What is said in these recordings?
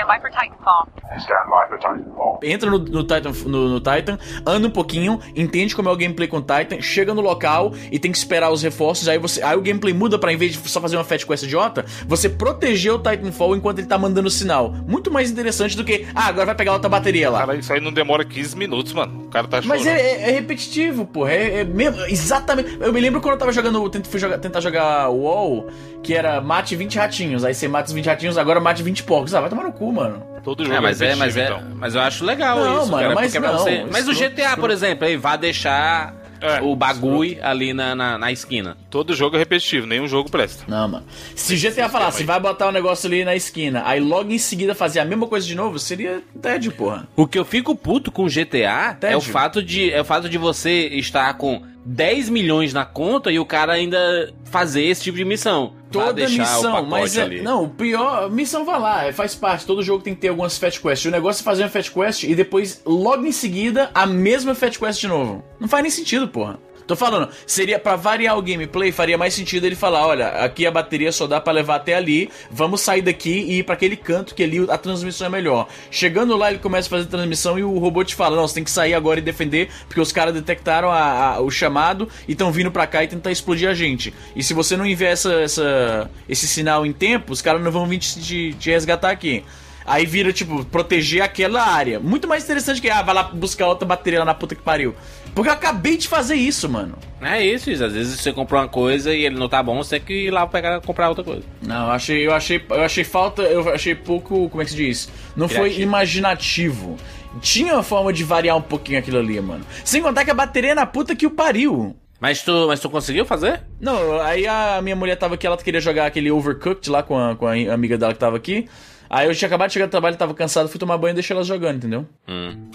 Stand by for Titanfall. Stand by for Titanfall. Entra no, no Titan, no, no Titan, anda um pouquinho, entende como é o gameplay com o Titan, chega no local e tem que esperar os reforços. Aí você, aí o gameplay muda para em vez de só fazer uma fetch quest idiota, você proteger o Titanfall enquanto ele tá mandando sinal. Muito mais interessante do que, ah, agora vai pegar outra bateria lá. Cara, isso aí não demora 15 minutos, mano. O cara tá chorando. Mas é, é- é repetitivo, porra. É, é mesmo, exatamente. Eu me lembro quando eu tava jogando, tent- fui jogar- tentar jogar WoW, que era mate 20 ratinhos. Aí você mata os 20 ratinhos, agora mate 20 porcos. Ah, vai tomar no cu, mano. Todo jogo É, mas é, mas é, repetitivo, então. mas eu acho legal Não, isso, mano, cara, mas é pra não, você- Mas o escroto, GTA, por exemplo, aí vai deixar É, o bagulho ali na, na, na esquina. Todo jogo é repetitivo, nenhum jogo presta. Não, mano. Se o GTA falasse, vai botar o negócio ali na esquina, aí logo em seguida fazer a mesma coisa de novo, seria tédio, porra. O que eu fico puto com GTA é Tédio. o fato de é o fato de você estar com 10 milhões na conta e o cara ainda fazer esse tipo de missão. Toda missão, mas é, ali. não, o pior, missão vai lá, é, faz parte, todo jogo tem que ter algumas fetch quests. O negócio é fazer uma fetch quest e depois, logo em seguida, a mesma fetch quest de novo. Não faz nem sentido, porra. Tô falando, seria pra variar o gameplay, faria mais sentido ele falar, olha, aqui a bateria só dá pra levar até ali, vamos sair daqui e ir pra aquele canto que ali a transmissão é melhor. Chegando lá, ele começa a fazer a transmissão e o robô te fala, não, você tem que sair agora e defender, porque os caras detectaram a- a- o chamado e estão vindo pra cá e tentar explodir a gente. E se você não enviar essa, essa- esse sinal em tempo, os caras não vão vir te, te- te resgatar aqui. Aí vira, tipo, proteger aquela área. Muito mais interessante que, ah, vai lá buscar outra bateria lá na puta que pariu. Porque eu acabei de fazer isso, mano. É isso, isso. Às vezes você comprou uma coisa e ele não tá bom, você tem que ir lá pegar, comprar outra coisa. Não, eu achei, eu achei, eu achei falta, eu achei pouco, como é que se diz? Não foi Criativo. imaginativo. Tinha uma forma de variar um pouquinho aquilo ali, mano. Sem contar que a bateria é na puta que o pariu. Mas tu, mas tu conseguiu fazer? Não, aí a minha mulher tava aqui, ela queria jogar aquele Overcooked lá com a, com a amiga dela que tava aqui. Aí eu tinha acabado de chegar do trabalho, tava cansado, fui tomar banho e deixei ela jogando, entendeu?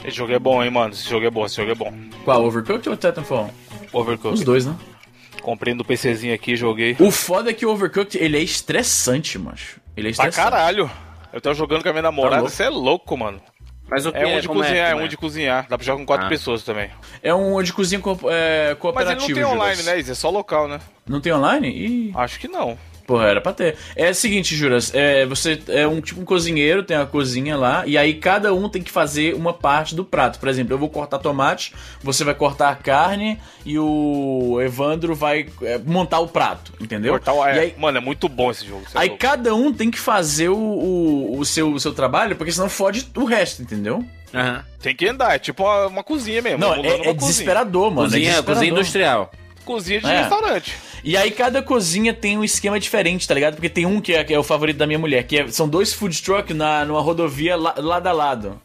Esse jogo é bom, hein, mano. Esse jogo é bom, esse jogo é bom. Qual, Overcooked ou Titanfall? Overcooked. Os dois, né? Comprei no PCzinho aqui, joguei. O foda é que o Overcooked, ele é estressante, macho. Ele é Pra estressante. caralho. Eu tava jogando com a minha namorada, louco? você é louco, mano. Mas o que É um de como cozinhar, é, como um de cozinhar. Dá pra jogar com quatro Ah. pessoas também. É um de cozinha co é, Mas ele cooperativo. não tem online, né? Isso é só local, né? Não tem online? Ih, Acho que não. Porra, era pra ter. É o seguinte, Juras, é, você é um tipo um cozinheiro, tem a cozinha lá, e aí cada um tem que fazer uma parte do prato. Por exemplo, eu vou cortar tomate, você vai cortar a carne e o Evandro vai é, montar o prato, entendeu? Portal, é, E aí, Mano, é muito bom esse jogo. é aí louco. cada um tem que fazer o, o, o seu, o seu trabalho, porque senão fode o resto, entendeu? Aham. Tem que andar, é tipo uma, uma cozinha mesmo. Não, emulando é, uma é desesperador, mano. é Cozinha, desesperador. cozinha industrial. Cozinha de É. restaurante. E aí cada cozinha tem um esquema diferente, tá ligado? Porque tem um que é, que é o favorito da minha mulher, que é- são dois food truck na, numa rodovia la- lado a lado.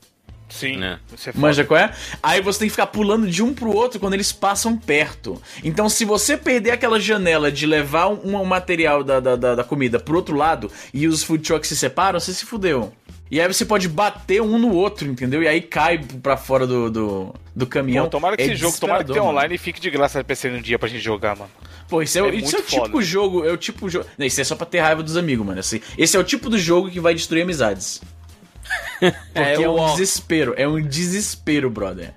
Sim. É. Você é foda. Manja qual é? Aí você tem que ficar pulando de um pro outro quando eles passam perto. Então se você perder aquela janela de levar um, um material da, da, da, da comida pro outro lado e os food trucks se separam, você se fudeu. E aí você pode bater um no outro, entendeu? E aí cai pra fora do, do, do caminhão. Pô, tomara que É esse jogo, tomara que tenha desesperador, mano. online e fique de graça no PC um dia pra gente jogar, mano. Pô, esse é, É isso é o muito tipo foda. jogo, é o tipo jogo. Não, isso é só pra ter raiva dos amigos, mano. Esse, esse é o tipo do jogo que vai destruir amizades. Porque é, o um ó. desespero, é um desespero, brother.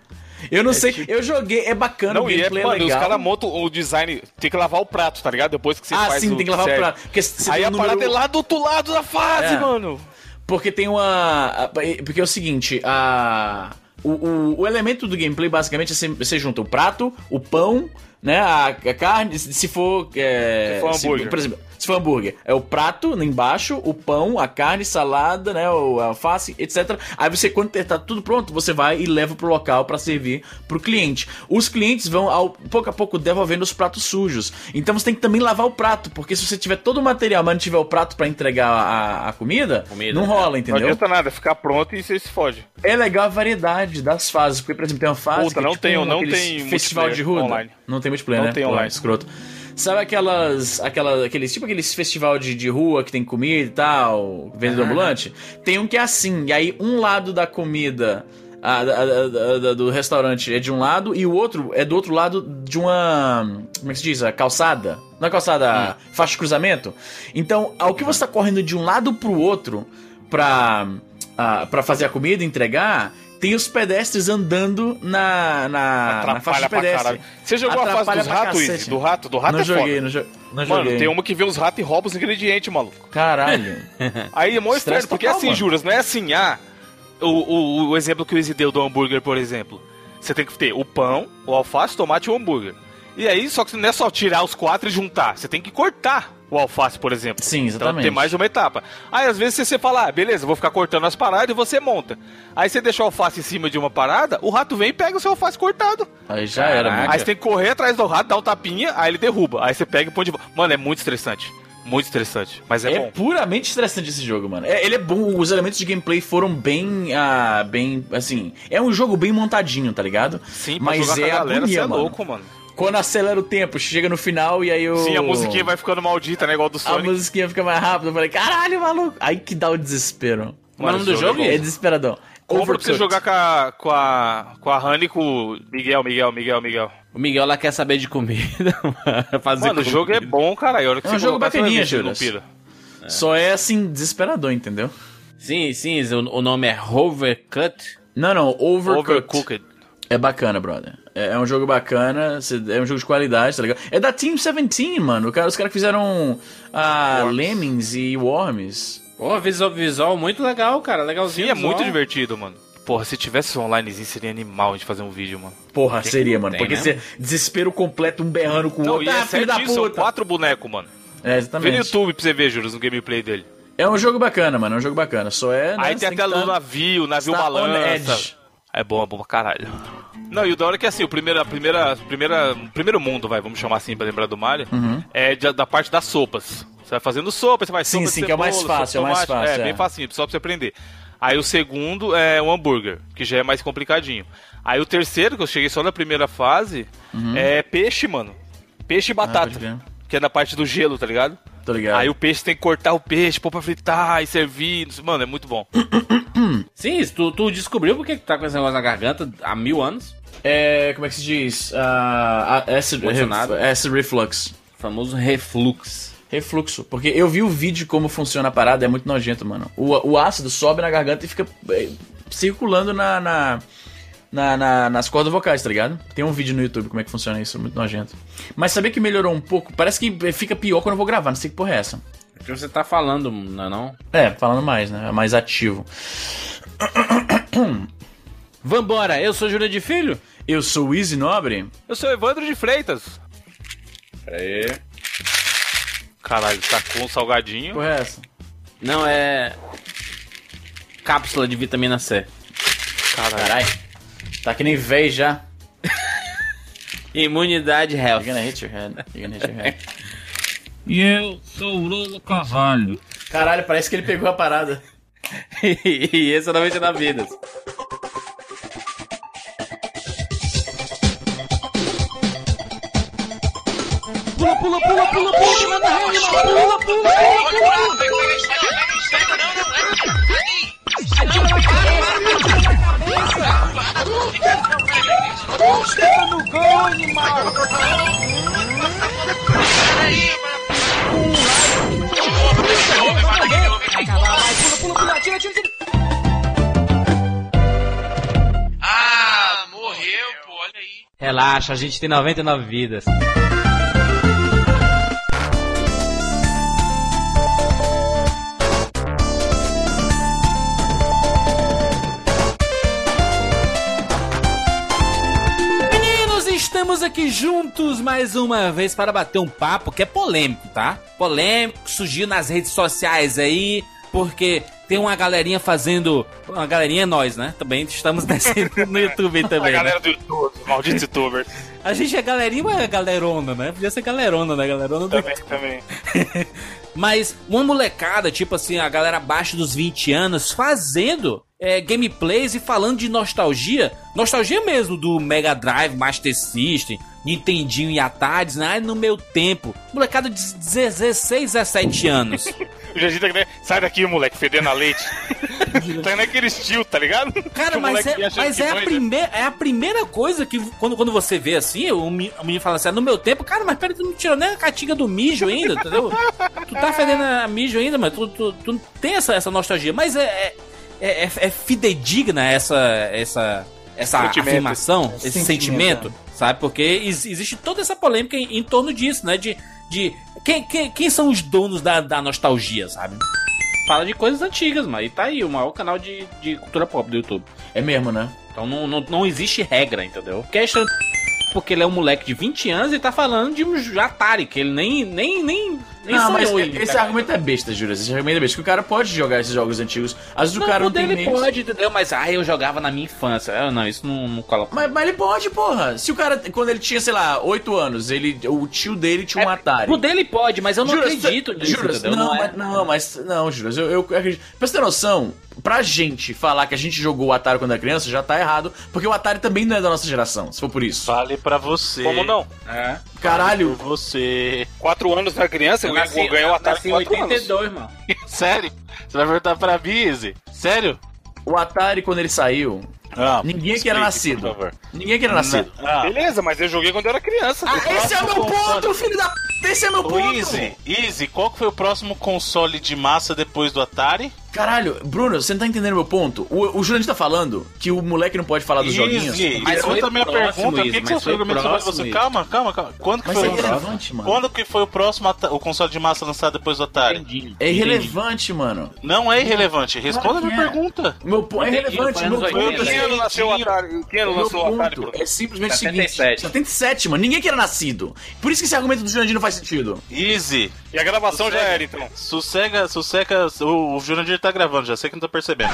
Eu não sei, eu joguei, é bacana, Não, o é, gameplay é, mano, os legal. caras montam o design, tem que lavar o prato, tá ligado? Depois que você ah, faz sim, o tem que lavar o prato. Aí tem a número- parada é lá do outro lado da fase, É. mano. Porque tem uma. Porque é o seguinte, a. O, o, o elemento do gameplay basicamente é você, você junta o prato, o pão, né? A, a carne, se se for. É, Se for hambúrguer. por exemplo, se for hambúrguer, é o prato embaixo, o pão, a carne, salada, né? O alface, etc. Aí você, quando tá tudo pronto, você vai e leva pro local pra servir pro cliente. Os clientes vão, ao, pouco a pouco, devolvendo os pratos sujos. Então você tem que também lavar o prato, porque se você tiver todo o material, mas não tiver o prato pra entregar a, a comida, Comida, não né? rola, Não entendeu? adianta nada, ficar pronto e você se fode. É legal a variedade das fases, porque, por exemplo, tem uma fase Puta, que é não tipo tem- um, não tem festival de ruda. online. Não tem multiplayer, Não né? tem Pô, online. escroto. Sabe aquelas, aquela, aqueles, tipo aqueles festival de, de rua que tem comida e tal, vendedor ambulante? Tem um que é assim, e aí um lado da comida a- a- a- do restaurante é de um lado e o outro é do outro lado de uma, como é que se diz, a calçada. Não é calçada, faixa de cruzamento. Então, ao que você tá correndo de um lado pro outro pra, ah, pra fazer a comida, entregar, tem os pedestres andando na, na, na faixa Atrapalha pedestre. Você jogou a fase Atrapalha dos ratos. Izzy? Do rato? Do rato não é joguei, não, jo não Mano, joguei. tem uma que vê os ratos e rouba os ingredientes, maluco. Caralho. Aí é mó estranho, porque total, assim, mano. juras, não é assim, ah, o, o, o exemplo que o Izzy deu do hambúrguer, por exemplo. Você tem que ter o pão, o alface, o tomate e o hambúrguer. E aí, só que não é só tirar os quatro e juntar, você tem que cortar o alface, por exemplo. Sim, Então exatamente. tem mais uma etapa. Aí às vezes você fala, ah, beleza, vou ficar cortando as paradas e você monta. Aí você deixa o alface em cima de uma parada, o rato vem e pega o seu alface cortado. Aí já era, mano. Aí você tem que correr atrás do rato, dar um tapinha, aí ele derruba. Aí você pega e põe de volta. Mano, é muito estressante. Muito estressante. Mas é, É bom. puramente estressante esse jogo, mano. É- ele é bom, os elementos de gameplay foram bem, ah, bem, assim, é um jogo bem montadinho, tá ligado? Sim, mas é a galera, agonia, é mano. louco, mano. Quando acelera o tempo, chega no final e aí o Sim, a musiquinha vai ficando maldita, né? Igual do a Sonic. musiquinha fica mais rápida. Eu falei, caralho, maluco. Aí que dá o desespero. É o nome do jogo? É desesperadão. Compra pra você jogar com a, com a, com a Honey e com o Miguel, Miguel, Miguel, Miguel. O Miguel lá quer saber de comida, mano. Fazer Mano, o jogo é comida. bom, cara. A É um você jogo bacaninha, Juras. pira. Só é assim, desesperador, entendeu? Sim, sim, o, o nome é Overcut. Não, não, Overcooked. Overcooked. É bacana, brother. É, é um jogo bacana, é um jogo de qualidade, tá ligado? É da Team 17, mano. O cara, os caras que fizeram ah, Worms. Lemmings e Worms. Pô, visual, visual muito legal, cara. Legalzinho. Sim, é visual. muito divertido, mano. Porra, se tivesse onlinezinho, seria animal de fazer um vídeo, mano. Porra, seria, mano. tem, Porque né? você desespero completo, um berrando com o outro. é Ah, filho da certinho, são puta. quatro bonecos, mano. É, Vê no exatamente. YouTube pra você ver, Juros, no gameplay dele. É um jogo bacana, mano. É um jogo bacana. Só é. né, Aí tem até que tá- navio, o navio está on balança. É bom, é bom pra caralho. Não, e o da hora é que assim, o primeiro, a primeira, primeira, primeiro mundo, vai, vamos chamar assim pra lembrar do Mario, é de- da parte das sopas. Você vai fazendo sopa, você vai Uhum. Sim, sopa sim, que é o mais fácil, é o mais fácil, É, é. bem facinho, só pra você aprender. Aí o segundo é o hambúrguer, que já é mais complicadinho. Aí o terceiro, que eu cheguei só na primeira fase, é peixe, mano. Peixe e Uhum. Ah, batata. crer. que é na parte do gelo, tá ligado? Tô ligado. Aí o peixe tem que cortar o peixe, pôr pra fritar e servir. Mano, é muito bom. Sim, isso, tu, tu descobriu por que que tá com esse negócio na garganta há mil anos? É. Como é que se diz? Ah, acid, reflux. O famoso refluxo. Refluxo. Porque eu vi o vídeo como funciona a parada, é muito nojento, mano. O, o ácido sobe na garganta e fica é, circulando na, na, na- na- nas cordas vocais, tá ligado? Tem um vídeo no YouTube como é que funciona isso, é muito nojento. Mas saber que melhorou um pouco, parece que fica pior quando eu vou gravar, não sei que porra é essa. O que você tá falando, não é não? É, falando mais, né? É mais ativo. Vambora, eu sou Júlia de Filho. Eu sou o Easy Nobre. Eu sou Evandro de Freitas. Pera aí. Caralho, tá com um salgadinho. Porra é essa? Não, é... Cápsula de vitamina C. Caralho. Caralho. Tá que nem véi já. Imunidade health. You're gonna hit your head. You're gonna hit your head. E eu sou o Bruno Carvalho. Caralho, parece que ele pegou a parada. e esse é novamente na vida. Pula, pula, pula, pula, pula, pula, pula, pula, pula, pula, pula, pula. No gol, animal! Vai, pula, pula, pula, tira, tira, tira. Ah, morreu, pô, olha aí. Relaxa, a gente tem 99 vidas. Mais uma vez para bater um papo que é polêmico, tá? Polêmico, surgiu nas redes sociais aí, porque tem uma galerinha fazendo. Uma galerinha é nós, né? Também estamos descendo no YouTube A também. né? galera do YouTube, os malditos youtubers. A gente é galerinha, mas é galerona, né? Podia ser galerona, né? Galerona do... também, também. Mas uma molecada, tipo assim, a galera abaixo dos 20 anos, fazendo é, gameplays e falando de nostalgia. Nostalgia mesmo do Mega Drive, Master System, Nintendinho e Atari, né? Ah, No meu tempo. Molecada de 16, 17 anos. O Jardim tá Sai daqui, moleque, fedendo a leite. tá naquele estilo, tá ligado? Cara, mas é, mas é, a primeira, é a primeira coisa que quando, quando você vê assim, o menino fala assim, ah, no meu tempo, cara, mas peraí, tu não tirou nem a catinga do mijo ainda, entendeu? tu tá fedendo a mijo ainda, mas tu, tu, tu não tem essa, essa nostalgia. Mas é, é, é, é, é fidedigna essa essa essa Sentimento. afirmação, esse Sentimento, sentimento, sabe? Porque ex- existe toda essa polêmica em, em torno disso, né? De, de quem, quem, quem são os donos da, da nostalgia, sabe? Fala de coisas antigas, mas e tá aí, o maior canal de, de cultura pop do YouTube. É mesmo, né? Então não, não, não existe regra, entendeu? Questão porque ele é um moleque de 20 anos e tá falando de um Atari, que ele nem, nem, nem, nem não, mas esse pegar. argumento é besta, Júlio. Esse argumento é besta. Que o cara pode jogar esses jogos antigos. Às vezes Não, o cara não tem ele meios. pode, entendeu? Mas, ah, eu jogava na minha infância. Ah, não, isso não, não coloca. Mas, mas ele pode, porra. Se o cara, quando ele tinha, sei lá, 8 anos, ele, o tio dele tinha um Atari. O dele pode, mas eu não Juras, acredito nisso, Juras, entendeu? não, é- mas, não, mas. Não, Juras, eu, eu acredito. Pra você ter noção, pra gente falar que a gente jogou o Atari quando era criança, já tá errado. Porque o Atari também não é da nossa geração, se for por isso. Vale pra você. Como não? É. Caralho, Por você. Quatro anos na criança, Eu eu nasci, ganhei o Atari em quatro anos. 82, mano. Sério? Você vai perguntar pra mim, Izzy? Sério? o Atari, quando ele saiu, Ah, ninguém aqui era nascido. Ninguém aqui era nascido. Ah, Beleza, mas eu joguei quando eu era criança. Ah, esse é o meu console. ponto, filho da. p***! Esse é meu Ô, ponto! Easy, Easy, qual que foi o próximo console de massa depois do Atari? Caralho, Bruno, você não tá entendendo meu ponto? O, o Jurandir tá falando que o moleque não pode falar dos joguinhos. Easy, Mas escuta foi a minha pergunta. O que, que mas você foi argumento sobre próximo, você? Calma, calma, calma. Quando que Mas foi é o próximo? irrelevante, mano. Quando que foi o próximo o console de massa lançado depois do Atari? Entendi. É irrelevante, mano. Não é irrelevante. Responda Claro a minha é. pergunta. Meu ponto é Entendi, irrelevante. Meu ponto 80. Quem é ano nasceu o Atari? Quem ano lançou o Atari? é simplesmente o 77. seguinte: 77, mano. Ninguém que era nascido. Por isso que esse argumento do Jurandir não faz sentido. Easy, E a gravação já era, então. sossega, sossega. O, o Jurandir tá gravando, já sei que não tá percebendo.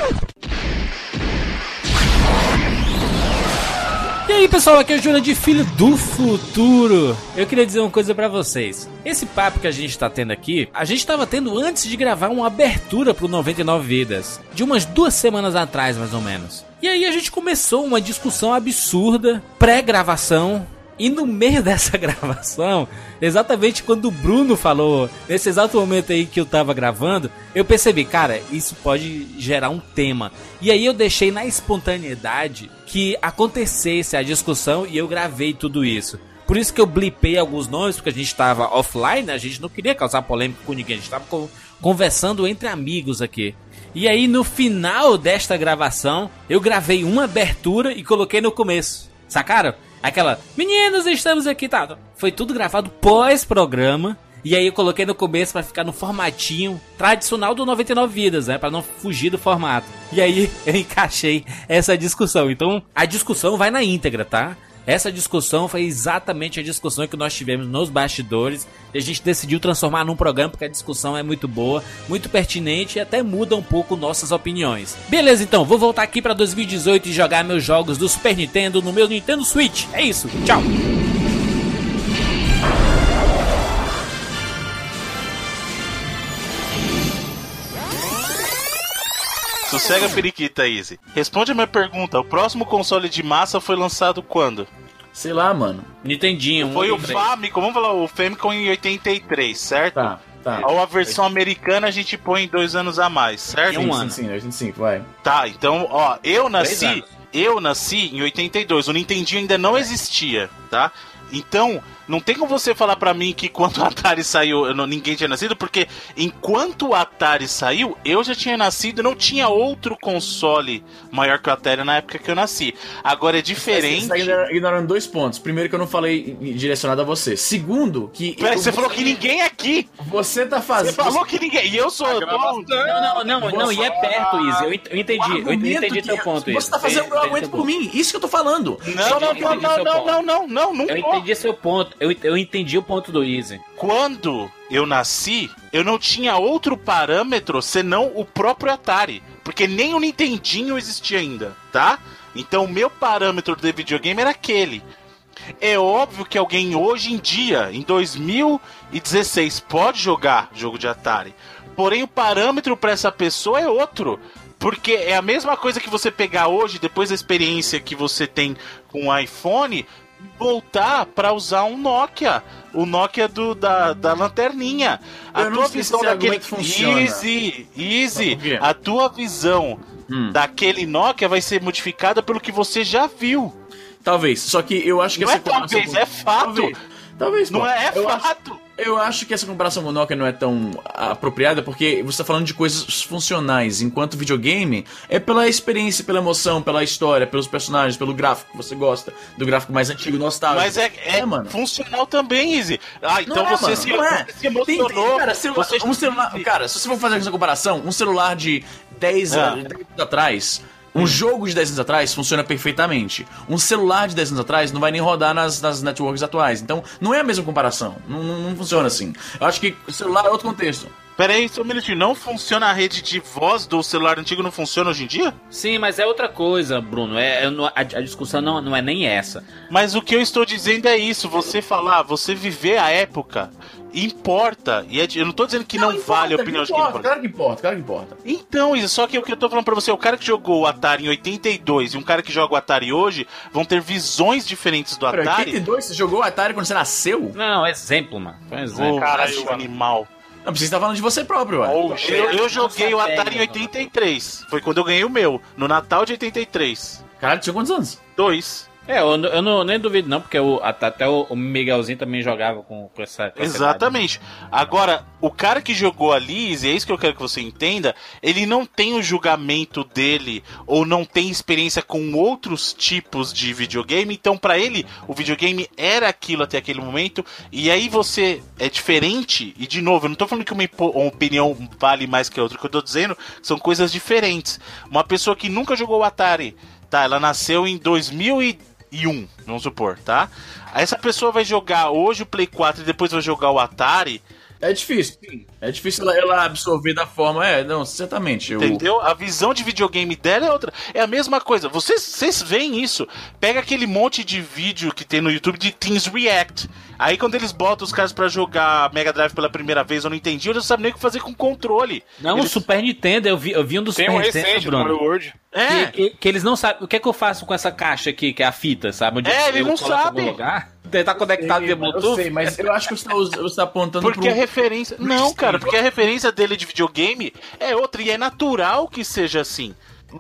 E aí, pessoal, aqui é o Jurandir Filho do Futuro. Eu queria dizer uma coisa pra vocês. Esse papo que a gente tá tendo aqui, a gente tava tendo antes de gravar uma abertura pro 99 Vidas. De umas duas semanas atrás, mais ou menos. E aí a gente começou uma discussão absurda, pré-gravação. E no meio dessa gravação, exatamente quando o Bruno falou, nesse exato momento aí que eu tava gravando, eu percebi, cara, isso pode gerar um tema. E aí eu deixei na espontaneidade que acontecesse a discussão e eu gravei tudo isso. Por isso que eu blipei alguns nomes, porque a gente tava offline, né? a gente não queria causar polêmica com ninguém, a gente tava con- conversando entre amigos aqui. E aí no final desta gravação, eu gravei uma abertura e coloquei no começo. Sacaram? Aquela, meninos, estamos aqui, tá? Foi tudo gravado pós-programa. E aí eu coloquei no começo pra ficar no formatinho tradicional do 99 vidas, né? Pra não fugir do formato. E aí eu encaixei essa discussão. Então a discussão vai na íntegra, tá? Essa discussão foi exatamente a discussão que nós tivemos nos bastidores. E a gente decidiu transformar num programa porque a discussão é muito boa, muito pertinente e até muda um pouco nossas opiniões. Beleza, então, vou voltar aqui pra 2018 e jogar meus jogos do Super Nintendo no meu Nintendo Switch. É isso, tchau! Sossega a periquita, Easy. Responde a minha pergunta. O próximo console de massa foi lançado quando? Sei lá, mano. Nintendinho, um Foi o outro três. Famicom, vamos falar, o Famicom em 83, certo? Tá, tá. Ou a versão americana a gente põe dois anos a mais, certo? um sim, ano. sim, sim, 85, vai. Tá, então, ó, eu nasci, eu nasci em 82, o Nintendinho ainda não existia, tá? Então, não tem como você falar pra mim que quando o Atari saiu, eu não- ninguém tinha nascido, porque enquanto o Atari saiu, eu já tinha nascido e não tinha outro console maior que o Atari na época que eu nasci. Agora é diferente. Você tá ignorando- dois pontos. Primeiro, que eu não falei direcionado a você. Segundo, que. Peraí, eu- você falou que ninguém aqui! Você tá fazendo. Você falou que ninguém. E eu sou. eu tô- Não, não, não, não, e é perto, Izzy. Eu ent- eu entendi, eu entendi que- teu ponto, Izzy. Você tá fazendo entendi argumento por mim. Isso que eu tô falando. Não, não, não, não, não, não, não, não, não, Eu não. entendi seu ponto. Eu, eu entendi o ponto do Easy. Quando eu nasci, eu não tinha outro parâmetro senão o próprio Atari. Porque nem o Nintendinho existia ainda, tá? Então o meu parâmetro de videogame era aquele. É óbvio que alguém hoje em dia, em 2016, pode jogar jogo de Atari. Porém, o parâmetro para essa pessoa é outro. Porque é a mesma coisa que você pegar hoje, depois da experiência que você tem com o iPhone, voltar para usar um Nokia. O Nokia do, da, da lanterninha. A Eu tua visão esse daquele. funciona. Easy, easy. A tua visão Hum. daquele Nokia vai ser modificada pelo que você já viu. Talvez. Só que eu acho que Não é essa informação- talvez, é fato. Talvez. Talvez, Não pô. é, é eu acho, fato. Eu acho que essa comparação com o Nokia não é tão apropriada porque você tá falando de coisas funcionais, enquanto videogame é pela experiência, pela emoção, pela história, pelos personagens, pelo gráfico que você gosta, do gráfico mais antigo, nostálgico. Mas é, é, mano. funcional também, Easy. Ah, então é, você, mano, se, é. você se Tem- tem- emocionou. cara, celular- você um celular, cara, se você for fazer essa comparação, um celular de 10 Ah. anos 10 anos atrás, um jogo de 10 anos atrás funciona perfeitamente. Um celular de 10 anos atrás não vai nem rodar nas, nas networks atuais. Então, não é a mesma comparação. Não, não, não funciona assim. Eu acho que o celular é outro contexto. Pera aí, só um minutinho. Não funciona a rede de voz do celular antigo? Não funciona hoje em dia? Sim, mas é outra coisa, Bruno. É, não- a, a discussão não, não é nem essa. Mas o que eu estou dizendo é isso. Você falar, você viver a época, importa. E é de- eu não tô dizendo que não, importa, vale a opinião de quem importa, importa. Claro que importa, claro que importa. Então, isso, só que o que eu tô falando pra você, o cara que jogou o Atari em 82 e um cara que joga o Atari hoje vão ter visões diferentes do Pera, Atari. 82, você jogou Atari quando você nasceu? Não, exemplo, mano. Foi um exemplo. Ô, Caralho, mano. animal. Não, você tá falando de você próprio, ué. Oh, Eu, eu joguei o Atari em pega, 83. Foi quando eu ganhei o meu, no Natal de 83. Caralho, tinha quantos anos? Dois. É, eu, eu não, nem duvido não, porque o, até, o, Miguelzinho também jogava com, com essa... com essa Exatamente. Agora, o cara que jogou ali, e é isso que eu quero que você entenda, ele não tem o julgamento dele ou não tem experiência com outros tipos de videogame, então pra ele o videogame era aquilo até aquele momento, e aí você é diferente, e de novo, eu não tô falando que uma, uma opinião vale mais que a outra, o que eu tô dizendo são coisas diferentes. Uma pessoa que nunca jogou o Atari, tá, ela nasceu em 2001, vamos supor, tá? Aí essa pessoa vai jogar hoje o Play 4 e depois vai jogar o Atari, É difícil, sim. É difícil ela, ela absorver da forma. É, não, certamente. Eu, Entendeu? A visão de videogame dela é outra. É a mesma coisa. Vocês, vocês veem isso. Pega aquele monte de vídeo que tem no YouTube de Teens React. Aí quando eles botam os caras pra jogar Mega Drive pela primeira vez, eu não entendi, eles não sabem nem o que fazer com o controle. Não, o Eles- Super Nintendo, eu vi, eu vi um dos Tem Super um Nintendo, recente do Bruno. World. É. Que, que- que eles não sabem. O que é que eu faço com essa caixa aqui, que é a fita, sabe? Onde É, ele eu não coloco em algum sabe. Lugar? Ele tá conectado via eu Bluetooth? sei, mas eu acho que você tá, você tá apontando Porque pro... a referência. Não, cara, porque a referência dele de videogame é outra. E é natural que seja assim.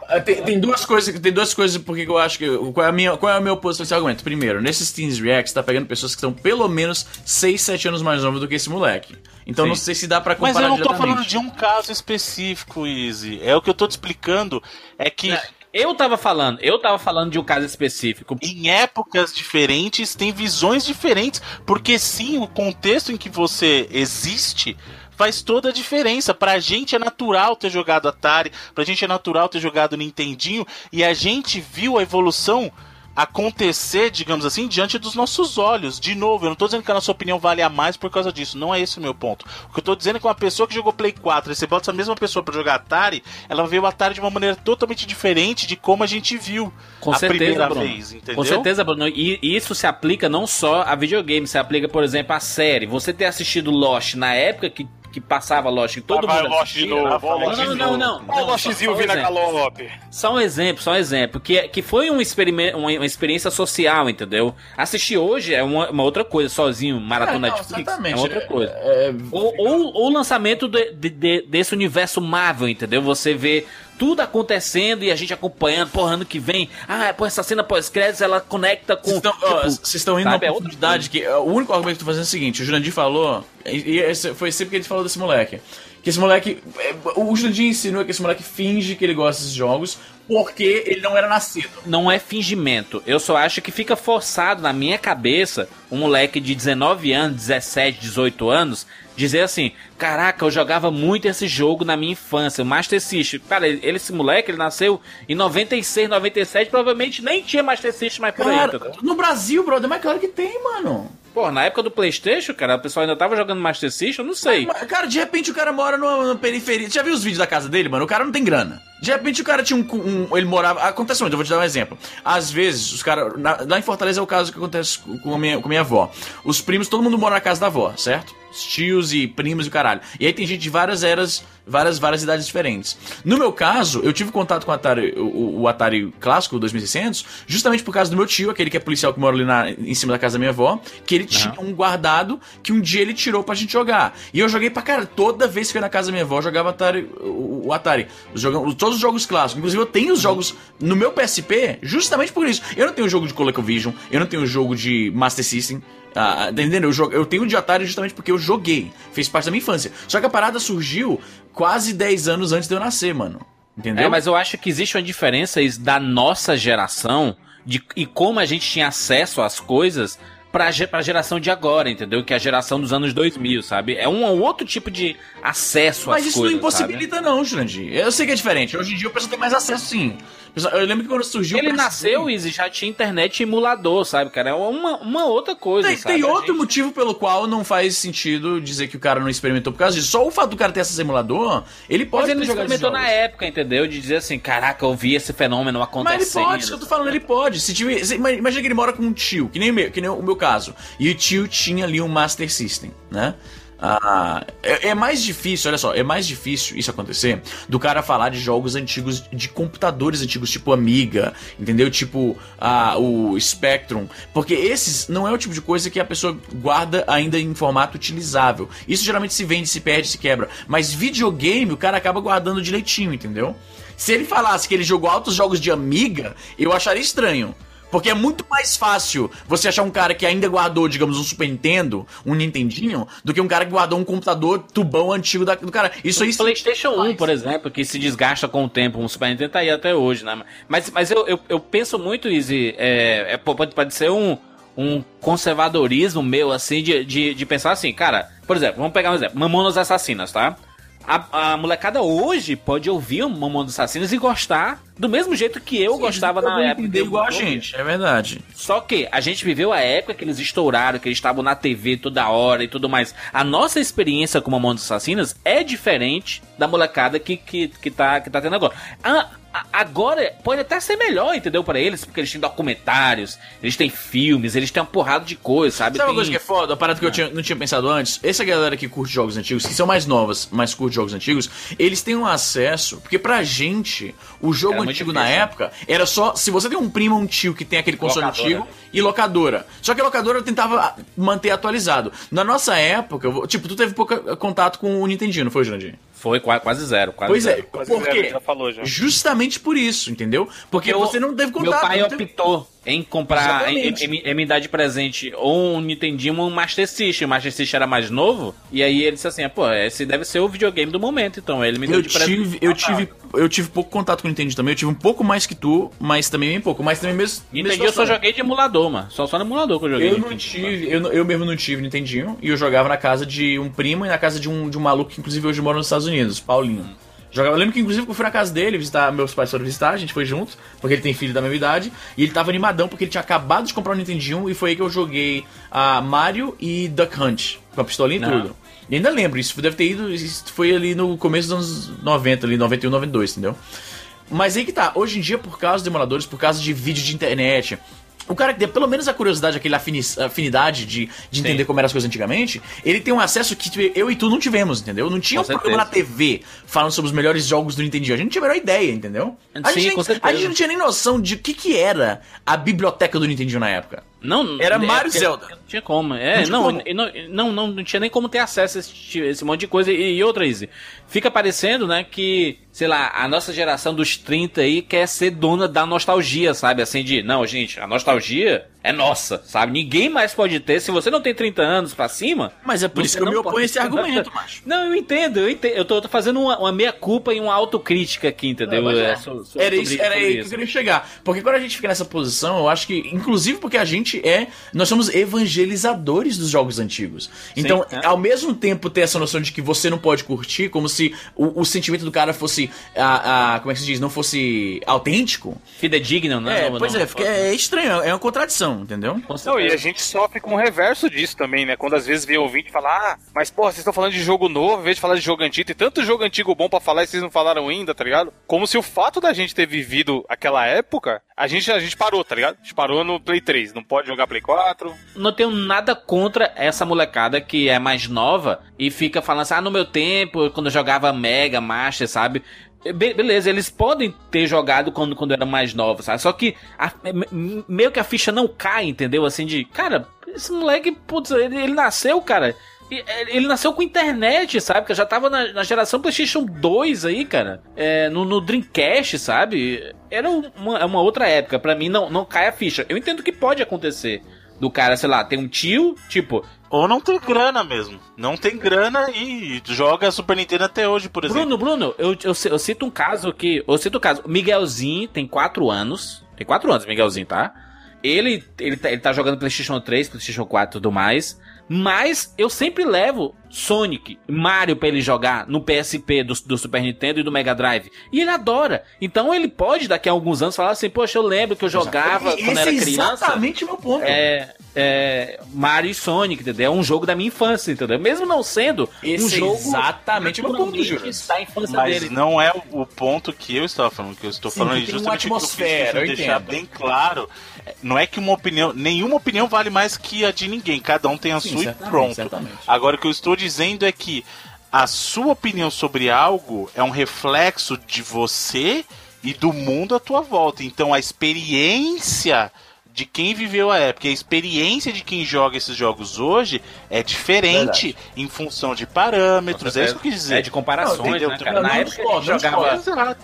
Ah, Tem, tem duas coisas, tem duas coisas porque eu acho que qual é a minha, qual é a minha oposição a esse argumento. Primeiro, nesses Teens Reacts tá pegando pessoas que são pelo menos 6, 7 anos mais novas do que esse moleque. Então Sim. não sei se dá pra Mas comparar eu não tô falando de um caso específico, Easy. É o que eu tô te explicando. É que. Eu tava falando, eu tava falando de um caso específico. em épocas diferentes, tem visões diferentes, porque sim, o contexto em que você existe faz toda a diferença. Pra gente é natural ter jogado Atari, pra gente é natural ter jogado Nintendinho, e a gente viu a evolução acontecer, digamos assim, diante dos nossos olhos. De novo, eu não tô dizendo que a nossa opinião vale a mais por causa disso, não é esse o meu ponto. O que eu tô dizendo é que uma pessoa que jogou Play 4, e você bota essa mesma pessoa pra jogar Atari, ela vê o Atari de uma maneira totalmente diferente de como a gente viu Com a certeza, primeira Bruno. vez, entendeu? Com certeza, Bruno. E isso se aplica não só a videogame, se aplica, por exemplo, a série. Você ter assistido Lost na época que, que passava Lost, que todo mundo Lost de novo, o Não, não, não. Ó o Lostzinho vindo na exemplo. galope. Só um exemplo, só um exemplo. Que, que foi um experimento, uma, uma experiência social, entendeu? Assistir hoje é uma, uma outra coisa, sozinho, maratona É, não, Netflix. exatamente. É outra coisa. É, Ou, ou, ou o lançamento de- de- de- desse universo Marvel, entendeu? Você vê tudo acontecendo e a gente acompanhando, porra, ano que vem. Ah, pô, essa cena pós-créditos ela conecta com. Vocês estão, tipo, estão indo sabe, numa é outra profundidade que o único argumento que eu tô fazendo é o seguinte: o Jurandir falou, e, e foi sempre que ele falou desse moleque. Que esse moleque. é, O Jurandir insinua que esse moleque finge que ele gosta desses jogos porque ele não era nascido. não é fingimento. Eu só acho que fica forçado na minha cabeça um moleque de 19 anos, 17, 18 anos dizer assim: "Caraca, eu jogava muito esse jogo na minha infância, o Master System". Cara, ele, esse moleque, ele nasceu em 96, 97, provavelmente nem tinha Master System mais por aí, Cara, entendeu? no Brasil, brother, mas claro que tem, mano. Pô, na época do PlayStation, cara, o pessoal ainda tava jogando Master System, eu não sei. Mas, Cara, de repente o cara mora numa, numa periferia. Você já viu os vídeos da casa dele, mano? O cara não tem grana. De repente o cara tinha um. um- ele morava. Acontece muito, eu vou te dar um exemplo. Às vezes, os caras. Lá em Fortaleza é o caso que acontece com a minha, com a minha avó. Os primos, todo mundo mora na casa da avó, certo? Os tios e primos e caralho. E aí tem gente de várias eras, várias, várias idades diferentes. No meu caso, eu tive contato com o Atari, o, o Atari clássico, o 2600, justamente por causa do meu tio, aquele que é policial que mora ali na- em cima da casa da minha avó, que ele tinha um guardado que um dia ele tirou pra gente jogar. E eu joguei pra cara. Toda vez que eu ia na casa da minha avó, eu jogava Atari, o, o Atari. Jogam, todos os jogos clássicos. Inclusive, eu tenho os jogos no meu PSP justamente por isso. Eu não tenho jogo de ColecoVision, eu não tenho jogo de Master System. Ah, tá entendendo? Eu, jogo, eu tenho de Atari justamente porque eu joguei. Fez parte da minha infância. Só que a parada surgiu quase 10 anos antes de eu nascer, mano. Entendeu? É, mas eu acho que existe uma diferença da nossa geração de, e como a gente tinha acesso às coisas pra, pra geração de agora, entendeu? Que é a geração dos anos 2000, sabe? É um, um outro tipo de acesso Mas às isso coisas, não impossibilita, não, Jurandir. Eu sei que é diferente. Hoje em dia o pessoal tem mais acesso, sim. Eu lembro que quando surgiu Ele nasceu e já tinha internet emulador, sabe, cara? É uma, uma outra coisa, Tem, sabe? tem outro gente- motivo pelo qual não faz sentido dizer que o cara não experimentou por causa disso. Só o fato do cara ter esse emulador, ele pode Mas ele não experimentou na época, entendeu? De dizer assim, caraca, eu vi esse fenômeno Mas acontecendo. ele pode, isso que eu tô falando, ele pode. Se tiver, se- ima- imagina que ele mora com um tio, que nem, o meu, que nem o meu caso. E o tio tinha ali um Master System, né? Ah, é, é mais difícil, olha só, é mais difícil isso acontecer do cara falar de jogos antigos, de computadores antigos, tipo Amiga, entendeu? Tipo ah, o Spectrum. Porque esses não é o tipo de coisa que a pessoa guarda ainda em formato utilizável. Isso geralmente se vende, se perde, se quebra. Mas videogame, o cara acaba guardando direitinho, entendeu? Se ele falasse que ele jogou altos jogos de Amiga, eu acharia estranho. Porque é muito mais fácil você achar um cara que ainda guardou, digamos, um Super Nintendo, um Nintendinho, do que um cara que guardou um computador tubão antigo da- do cara. Isso aí PlayStation 1, por exemplo, que se desgasta com o tempo, um Super Nintendo tá aí até hoje, né? Mas, mas eu, eu, eu penso muito, Izzy, é, é, pode, pode ser um, um conservadorismo meu, assim, de, de, de pensar assim, cara, por exemplo, vamos pegar um exemplo, Mamonas Assassinas, tá? A, a molecada hoje pode ouvir o Mamonas Assassinas e gostar do mesmo jeito que eu gostava na época. entender igual a gente, é verdade. Só que a gente viveu a época que eles estouraram, que eles estavam na TV toda hora e tudo mais. A nossa experiência com Mamonas Assassinas é diferente da molecada que, que, que, tá, que tá tendo agora. A- a- agora pode até ser melhor, entendeu? Pra eles, porque eles têm documentários, eles têm filmes, eles têm uma porrada de coisa, sabe? Sabe uma Tem- coisa que é foda? A parada que eu tinha- não tinha pensado antes? Essa galera que curte jogos antigos, que são mais novas, mas curte jogos antigos, eles têm um acesso. Porque pra gente, o jogo Era antigo na época era só. Se você tem um primo ou um tio que tem aquele console Locadora. antigo e locadora. Só que a locadora tentava manter atualizado. Na nossa época, tipo, tu teve pouco contato com o Nintendinho, não foi, Jurandir? Foi qua- quase zero. Quase Pois é, zero. Quase por zero, já falou já. Justamente por isso, entendeu? Porque Eu- você não teve contato. Meu pai optou em comprar, em, em- em me dar de presente ou um Nintendinho ou um Master System. O Master System era mais novo. E aí ele disse assim: ah, pô, esse deve ser o videogame do momento. Então ele me deu Eu de presente. tive, eu tive, eu tive pouco contato com o Nintendo também. Eu tive um pouco mais que tu, mas também bem pouco. Mas também mesmo. Nintendinho mesma eu só joguei de emulador, mano. Só, só no emulador que eu joguei. Eu não tive, eu, eu mesmo não tive Nintendinho e eu jogava na casa de um primo e na casa de um, de um maluco que inclusive hoje mora nos Estados Unidos, Paulinho. Jogava, eu lembro que inclusive eu fui na casa dele visitar, meus pais foram visitar, a gente foi junto, porque ele tem filho da mesma idade, e ele tava animadão porque ele tinha acabado de comprar o Nintendinho e foi aí que eu joguei a Mario e Duck Hunt, com a pistolinha e Não. tudo. E ainda lembro, isso deve ter ido, isso foi ali no começo dos anos 90, ali, 91, 92, entendeu? Mas aí que tá, hoje em dia, por causa dos emuladores, por causa de vídeo de internet, o cara que tem pelo menos a curiosidade, aquela afini- afinidade de, de entender como eram as coisas antigamente, ele tem um acesso que eu e tu não tivemos, entendeu? Não tinha Com um programa na TV falando sobre os melhores jogos do Nintendo. A gente não tinha a menor ideia, entendeu? A, Sim, gente, nem- a gente não tinha nem noção de o que, que era a biblioteca do Nintendo na época. Não, Era é, Mario Zelda. Não tinha como. É, Não tinha não, como. não, não, não, não tinha nem como ter acesso a esse, esse monte de coisa. E, e outra, Izzy, fica parecendo, né, que, sei lá, a nossa geração dos 30 aí quer ser dona da nostalgia, sabe? Assim, de, não, gente, a nostalgia é nossa, sabe? Ninguém mais pode ter. Se você não tem 30 anos pra cima. Mas é por isso que eu não me oponho a esse argumento, macho. Não, eu entendo, eu entendo. Eu tô, tô fazendo uma, uma meia-culpa e uma autocrítica aqui, entendeu? Mas é. É, so- so- Era isso, era aí que eu queria chegar. Porque quando a gente fica nessa posição, eu acho que, inclusive porque a gente é. Nós somos evangelizadores dos jogos antigos. Então, é. ao mesmo tempo ter essa noção de que você não pode curtir, como se o, o sentimento do cara fosse. A, a- como é que se diz? Não fosse autêntico. Fidedigno, né? é, Não, pois não, é, fica- é estranho, é uma contradição, entendeu? com Não, e a gente sofre com o reverso disso também, né? Quando às vezes vê ouvinte falar, ah, mas porra, vocês estão falando de jogo novo, em vez de falar de jogo antigo, tem tanto jogo antigo bom pra falar e vocês não falaram ainda, tá ligado? Como se o fato da gente ter vivido aquela época, a gente, a gente parou, tá ligado? A gente parou no Play 3, não pode jogar Play 4. não tenho nada contra essa molecada que é mais nova e fica falando assim, ah, no meu tempo, quando eu jogava Mega, Master, sabe? Be- beleza, eles podem ter jogado quando, quando era mais novo, sabe? Só que a- me- meio que a ficha não cai, entendeu? Assim, de, cara, esse moleque, putz, ele, ele nasceu, cara, é, Ele nasceu com internet, sabe? Que já tava na, na geração PlayStation 2 aí, cara. É, no, no Dreamcast, sabe? Era uma, é uma outra época. Pra mim, não, não cai a ficha. Eu entendo que pode acontecer. Do cara, sei lá, tem um tio, tipo, Ou não tem grana mesmo. Não tem grana e joga Super Nintendo até hoje, por exemplo. Bruno, Bruno, eu, eu, eu cito um caso que. Eu cito um caso. Miguelzinho tem 4 anos. Tem 4 anos, Miguelzinho, tá? Ele, ele, tá, ele tá jogando PlayStation 3, PlayStation 4 e tudo mais. Mas eu sempre levo Sonic, Mario pra ele jogar no PSP do, do Super Nintendo e do Mega Drive. E ele adora. Então ele pode, daqui a alguns anos, falar assim: Poxa, eu lembro que eu jogava Esse quando é era criança. exatamente o meu ponto. É, é, Mario e Sonic, entendeu? É um jogo da minha infância, entendeu? Mesmo não sendo Esse um é jogo exatamente o meu ponto, infância Mas dele. não é o- ponto que eu estava falando. que eu estou Sim, falando é tem uma justamente o que eu fiz, atmosfera, eu deixar entendo. bem claro. É, Não é que uma opinião, nenhuma opinião vale mais que a de ninguém. Cada um tem a Sim, sua e pronto. certamente. Agora o que eu estou dizendo é que a sua opinião sobre algo é um reflexo de você e do mundo à tua volta. Então a experiência de quem viveu a época, e a experiência de quem joga esses jogos hoje é diferente em função de parâmetros. É isso que eu quis dizer. É de comparações, Não, entendeu? né, cara? Não, Na não época que jogava.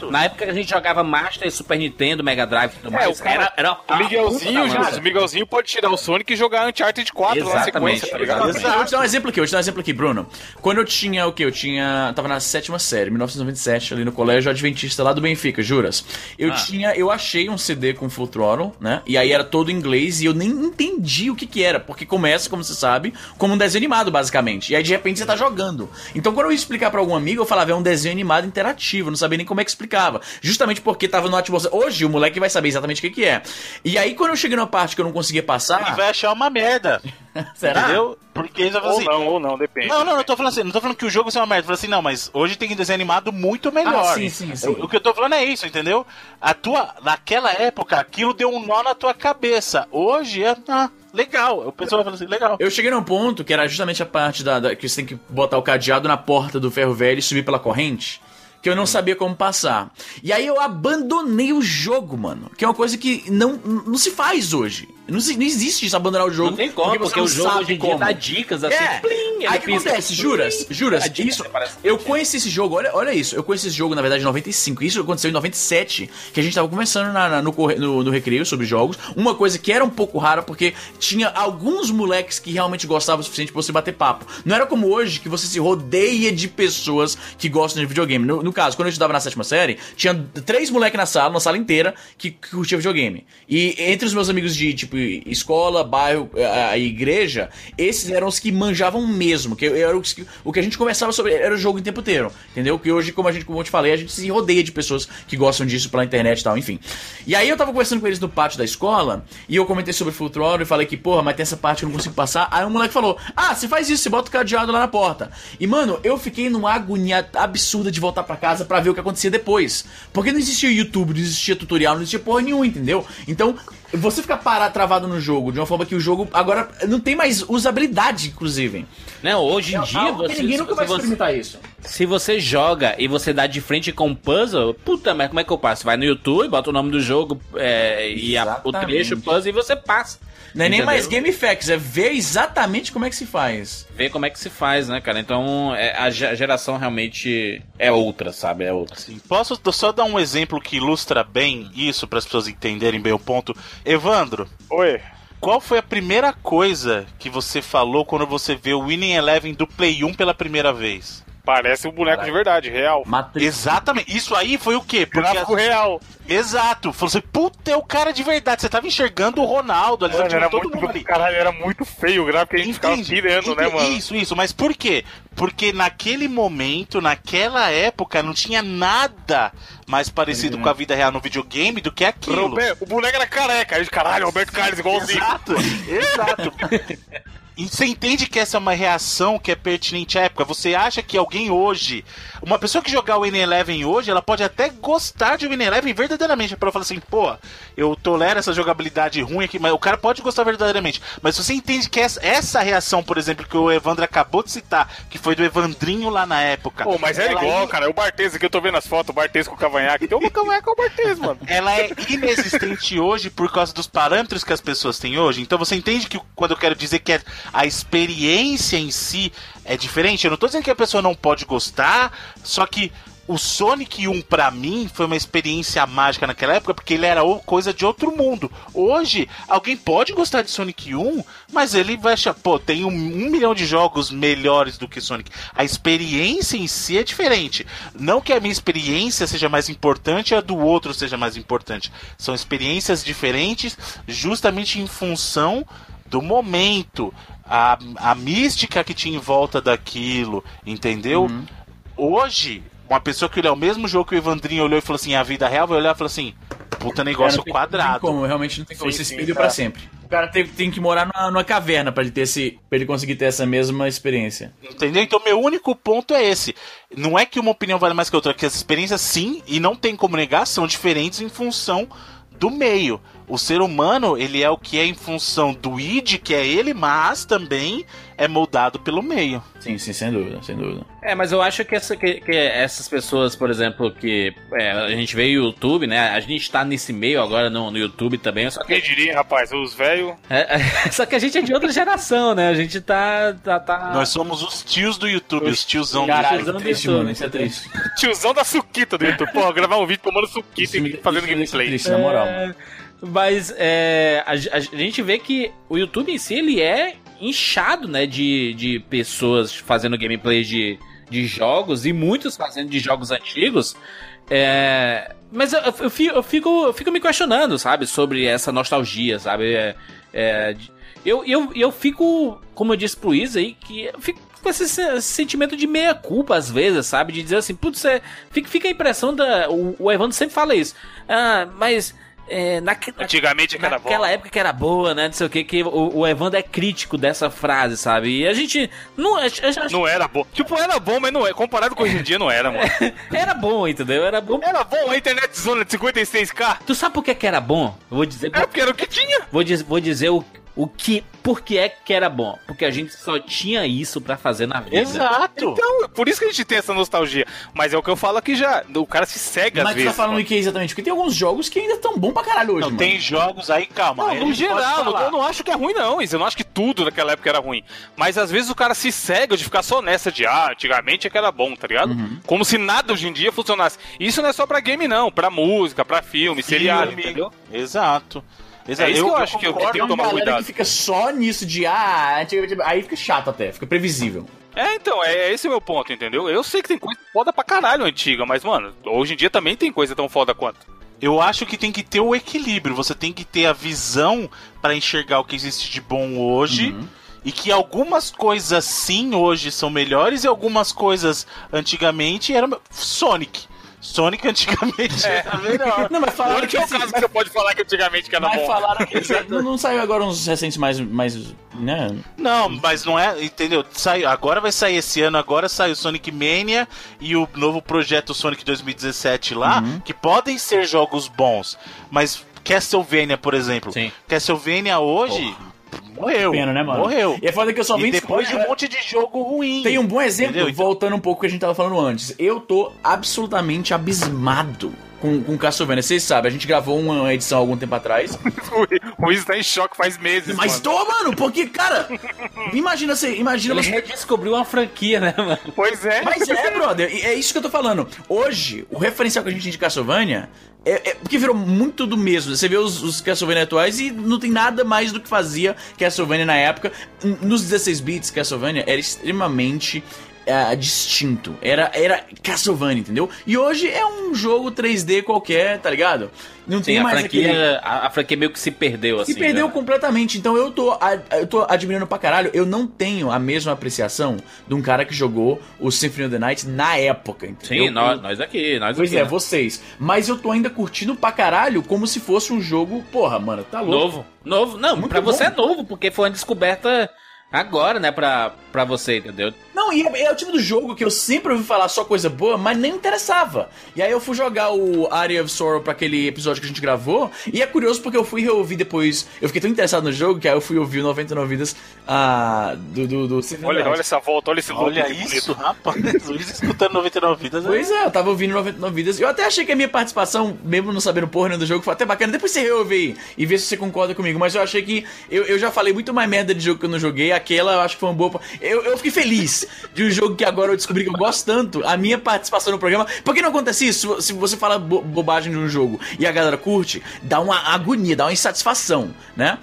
Na época que a gente jogava Master, Super Nintendo, Mega Drive e tudo mais, o cara- era, era Miguelzinho, massa. o Miguelzinho pode tirar o Sonic e jogar Uncharted 4 lá na Exatamente, sequência, tá ligado? exatamente. Eu vou te dar um exemplo aqui, eu vou te dar um exemplo aqui, Bruno. Quando eu tinha o quê? Eu tinha. Tava na sétima série, 1997, ali no colégio Adventista lá do Benfica, juras. Eu tinha. Eu achei um CD com Full Throttle, né? E aí era todo em inglês e eu nem entendi o que que era. Porque começa, como você sabe, como um desenho animado, basicamente. E aí de repente você tá jogando. Então quando eu ia explicar pra algum amigo, eu falava, é um desenho animado interativo. Não sabia nem como é que explicava. Justamente porque tava no atmosfera. Hoje o moleque vai saber exatamente o que que é. E aí quando eu cheguei numa parte que eu não conseguia Ele passar. vai achar uma merda. Será? Entendeu? Porque ele vai falar Ou assim. não, ou não, depende. Não, não, não tô falando assim, não tô falando que o jogo ser uma merda. Eu assim, não, mas hoje tem desenho animado muito melhor. Ah, sim, sim, sim. O, o que eu tô falando é isso, entendeu? A tua, naquela época, aquilo deu um nó na tua cabeça. Hoje é, ah, legal. O pessoal vai falar assim, legal. Eu cheguei num ponto que era justamente a parte da, da- que você tem que botar o cadeado na porta do ferro velho e subir pela corrente. Que eu não sabia como passar. E aí eu abandonei o jogo, mano. Que é uma coisa que não, não se faz hoje. Não, se- não existe isso, abandonar o jogo. Não tem como, porque, não o jogo hoje em dia dá dicas assim. É. plim, Aí que acontece? plim, Juras, juras, isso. Eu conheci esse jogo, olha, olha isso. Eu conheci esse jogo, na verdade, em 95. Isso aconteceu em 97, que a gente tava conversando na- na- no, no, no recreio sobre jogos. Uma coisa que era um pouco rara, porque tinha alguns moleques que realmente gostavam o suficiente pra você bater papo. Não era como hoje, que você se rodeia de pessoas que gostam de videogame. No, no caso, quando eu estudava na sétima série, tinha três moleques na sala, na sala inteira, que, que curtia videogame. E entre os meus amigos de, tipo, escola, bairro, a, a igreja, esses eram os que manjavam mesmo. Que era os que, o que a gente conversava sobre era o jogo o tempo inteiro. Entendeu? Que hoje, como a gente, como eu te falei, a gente se rodeia de pessoas que gostam disso pela internet e tal, enfim. E aí eu tava conversando com eles no pátio da escola, e eu comentei sobre Full Throttle e falei que, porra, mas tem essa parte que eu não consigo passar. Aí um moleque falou: Ah, você faz isso, você bota o cadeado lá na porta. E, mano, eu fiquei numa agonia absurda de voltar pra casa pra ver o que acontecia depois. Porque não existia YouTube, não existia tutorial, não existia porra nenhuma, entendeu? Então, você ficar parado, travado no jogo, de uma forma que o jogo agora não tem mais usabilidade, inclusive. Não, hoje em dia, Algo que você, ninguém se, nunca vai você, experimentar isso. se você joga e você dá de frente com um puzzle, puta, mas como é que eu passo? Vai no YouTube, bota o nome do jogo é, e a- o trecho, o puzzle e você passa. Não é nem Entendeu? mais Game Facts, é ver exatamente como é que se faz. Ver como é que se faz, né, cara? Então, é, a ge- geração realmente é outra, sabe? É outra. Sim. Posso só dar um exemplo que ilustra bem isso para as pessoas entenderem bem o ponto? Evandro, Oi. qual foi a primeira coisa que você falou quando você viu o Winning Eleven do Play 1 pela primeira vez? Parece um boneco de verdade, real. Matrix. Exatamente. Isso aí foi o quê? Porque Gráfico real. Exato. Falou assim, puta, é o cara de verdade. Você tava enxergando o Ronaldo ali, Mano, era todo muito, mundo ali. caralho, era muito feio o gráfico, a gente ficava Entende? pirando, né, mano? Isso, isso. Mas por quê? Porque naquele momento, naquela época, não tinha nada mais parecido com a vida real no videogame do que aquilo. Roberto, o boneco era careca. Aí, caralho, Roberto Carlos igualzinho. Exato, exato. E você entende que essa é uma reação que é pertinente à época? Você acha que alguém hoje, uma pessoa que jogar o N11 hoje, ela pode até gostar de o N11 verdadeiramente. Pra falar assim, pô, eu tolero essa jogabilidade ruim aqui, mas o cara pode gostar verdadeiramente. Mas você entende que essa, essa reação, por exemplo, que o Evandro acabou de citar, que foi do Evandrinho lá na época. Pô, mas é ela igual, cara. É o Bartês aqui, eu tô vendo as fotos, o Bartês com o cavanhaque. Tem um cavanhaque com o Bartês, mano. ela é inexistente hoje por causa dos parâmetros que as pessoas têm hoje. Então você entende que quando eu quero dizer que é a experiência em si é diferente. Eu não tô dizendo que a pessoa não pode gostar, só que o Sonic 1 pra mim foi uma experiência mágica naquela época porque ele era coisa de outro mundo. Hoje, alguém pode gostar de Sonic 1, mas ele vai achar, pô, tem um, um milhão de jogos melhores do que Sonic. A experiência em si é diferente. Não que a minha experiência seja mais importante e a do outro seja mais importante. São experiências diferentes justamente em função do momento. A, a mística que tinha em volta daquilo, entendeu? Hoje, uma pessoa que olhar o mesmo jogo que o Evandrinho olhou e falou assim, a vida real, vai olhar e falar assim, puta negócio Cara, não tem- Não quadrado. tem como, realmente não tem como. Sim, Você sim, espelho tá. pra sempre. O cara tem, tem que morar numa, numa caverna pra ele, ter esse, pra ele conseguir ter essa mesma experiência. Entendeu? Então, meu único ponto é esse. Não é que uma opinião vale mais que a outra, é que as experiências, sim, e não tem como negar, são diferentes em função do meio. O ser humano, ele é o que é em função do id, que é ele, mas também é moldado pelo meio. Sim, sim, sem dúvida, sem dúvida. É, mas eu acho que, essa, que, que essas pessoas, por exemplo, que é, a gente vê o YouTube, né? A gente tá nesse meio agora no, no YouTube também, só Quem que, diria, rapaz, os velhos. é, é, só que a gente é de outra geração, né? A gente tá. tá, tá... Nós somos os tios do YouTube, os tiozão do Caralho, tiozão do YouTube. mano, isso é triste. Tiozão da suquita do YouTube. Pô, gravar um vídeo tomando suquita Isso me- e fazendo isso me deixa gameplay. triste, na moral. É, mas é, a, a gente vê que o YouTube em si ele é inchado, né, de, de pessoas fazendo gameplay de, de jogos e muitos fazendo de jogos antigos. É, mas eu, eu, fico, eu, fico, eu fico me questionando, sabe, sobre essa nostalgia, sabe? É, é, eu, eu, eu fico, como eu disse pro Isa aí, que eu fico com esse, se- sentimento de meia-culpa às vezes, sabe? De dizer assim, putz, é, fica, fica a impressão da. O, o Evandro sempre fala isso. Ah, mas. É, naque- Antigamente. Naquela época que era boa, né? Não sei o que, que o, o Evandro é crítico dessa frase, sabe? E a gente. Não, a, a gente- Não era bom. Tipo, era bom, mas não é. Comparado com hoje em dia, não era, mano. era bom, entendeu? Era bom. Era bom a internet zona de 56k? Tu sabe por que, que era bom? Eu vou dizer. É porque era o que tinha. Vou, diz- vou dizer o, o que. Por que é que era bom? Porque a gente só tinha isso pra fazer na vida. Exato! Então, por isso que a gente tem essa nostalgia. Mas é o que eu falo aqui já. O cara se cega Mas às tá vezes. falando mano. o que exatamente? Porque tem alguns jogos que ainda tão bom pra caralho hoje, Não, mano. tem jogos aí, calma. Não, no geral, eu não acho que é ruim, não. Isso, eu não acho que tudo naquela época era ruim. Mas às vezes o cara se cega de ficar só nessa de, ah, antigamente é que era bom, tá ligado? Uhum. Como se nada hoje em dia funcionasse. Isso não é só pra game, não. Pra música, pra filme, seriado, Filme. entendeu? Exato. Exato. É isso que eu acho que eu tenho que tomar galera cuidado. que fica só nisso de ah, antigamente- aí fica chato até, fica previsível. É, então, é, é esse o meu ponto, entendeu? Eu sei que tem coisa foda pra caralho antiga, mas, mano, hoje em dia também tem coisa tão foda quanto. Eu acho que tem que ter o equilíbrio. Você tem que ter a visão para enxergar o que existe de bom hoje. Uhum. E que algumas coisas sim hoje são melhores e algumas coisas antigamente eram. Sonic. Sonic antigamente era melhor. Não, mas O falaram único que, é o assim, caso que você pode falar que antigamente que era mas bom. falaram que não, não saiu agora uns recentes mais, mais né? Não, mas não é. Entendeu? Sai, agora vai sair esse ano, agora sai o Sonic Mania e o novo projeto Sonic 2017 lá, Uhum. que podem ser jogos bons. Mas Castlevania, por exemplo. Sim. Castlevania hoje. Morreu. Pena, né, mano? Morreu. E é foda que eu só E vim depois de um monte de jogo ruim. Tem um bom exemplo, Entendeu? Então- voltando um pouco ao que a gente tava falando antes. Eu tô absolutamente abismado com, com Castlevania. Vocês sabem, a gente gravou uma edição há algum tempo atrás. O Wiz tá em choque faz meses, Mas mano. tô, mano, porque, cara, imagina você, imagina Ele você. redescobriu uma franquia, né, mano? Pois é. Mas é, brother, é isso que eu tô falando. Hoje, o referencial que a gente tem de Castlevania é, é- porque virou muito do mesmo. Você vê os, os Castlevania atuais e não tem nada mais do que fazia Castlevania na época. Nos 16 bits, Castlevania era extremamente ah, distinto. Era, era Castlevania, entendeu? E hoje é um jogo 3D qualquer, tá ligado? Não Sim, tem a mais franquia, aquele. a, a franquia meio que se perdeu, assim. Se perdeu né? completamente. Então eu tô, a- eu tô admirando pra caralho. Eu não tenho a mesma apreciação de um cara que jogou o Symphony of the Night na época, entendeu? Sim, nós, nós aqui, nós Pois aqui. é, né? vocês. Mas eu tô ainda curtindo pra caralho como se fosse um jogo. Porra, mano, tá louco. Novo. Novo. Não, Muito pra você bom. é novo, porque foi uma descoberta agora, né, pra, pra você, entendeu? Não, e é, é o tipo do jogo que eu sempre ouvi falar só coisa boa, mas nem interessava. E aí eu fui jogar o Area of Sorrow pra aquele episódio que a gente gravou, e é curioso porque eu fui reouvir depois. Eu fiquei tão interessado no jogo que aí eu fui ouvir o 99 Vidas ah, do, do, do Olha, olha essa volta, olha esse look Olha isso, bonito. rapaz. Luiz escutando 99 vidas. né? Pois é, eu tava ouvindo 99 Vidas. Eu até achei que a minha participação, mesmo não sabendo porra nenhuma do jogo, foi até bacana. Depois você reouve aí e vê se você concorda comigo. Mas eu achei que. Eu, eu já falei muito mais merda de jogo que eu não joguei. Aquela eu acho que foi uma boa. Eu, eu fiquei feliz de um jogo que agora eu descobri que eu gosto tanto. A minha participação no programa. Por que não acontece isso? Se você fala bo- bobagem de um jogo e a galera curte, dá uma agonia, dá uma insatisfação, né?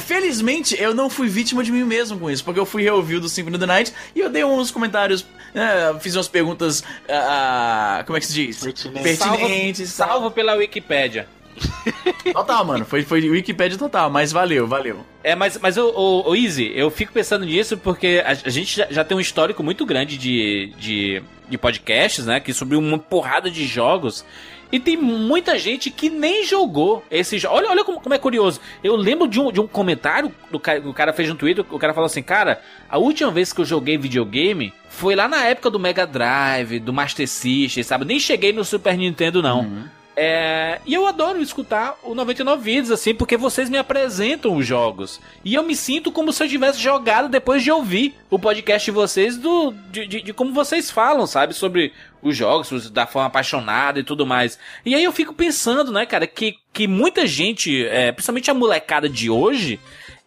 Felizmente, eu não fui vítima de mim mesmo com isso, porque eu fui reouvir do Symphony of the Night e eu dei uns comentários, né, fiz umas perguntas, ah, como é que se diz? Pertinentes. Pertinentes. tal. Salvo pela Wikipédia. Total, mano, foi, foi Wikipedia total, mas valeu, valeu. É, mas, mas o, o, o Easy, eu fico pensando nisso porque a, a gente já, já tem um histórico muito grande de, de, de podcasts, né? Que sobre uma porrada de jogos. E tem muita gente que nem jogou esse jogo. Olha, olha como, como é curioso. Eu lembro de um, de um comentário do cara, que o cara fez no Twitter. O cara falou assim: Cara, a última vez que eu joguei videogame foi lá na época do Mega Drive, do Master System, sabe? Nem cheguei no Super Nintendo, não. É, e eu adoro escutar o 99 Vidas, assim, porque vocês me apresentam os jogos. E eu me sinto como se eu tivesse jogado depois de ouvir o podcast de vocês, do, de, de- de como vocês falam, sabe? Sobre os jogos, da forma apaixonada e tudo mais. E aí eu fico pensando, né, cara, que, que muita gente, é, principalmente a molecada de hoje,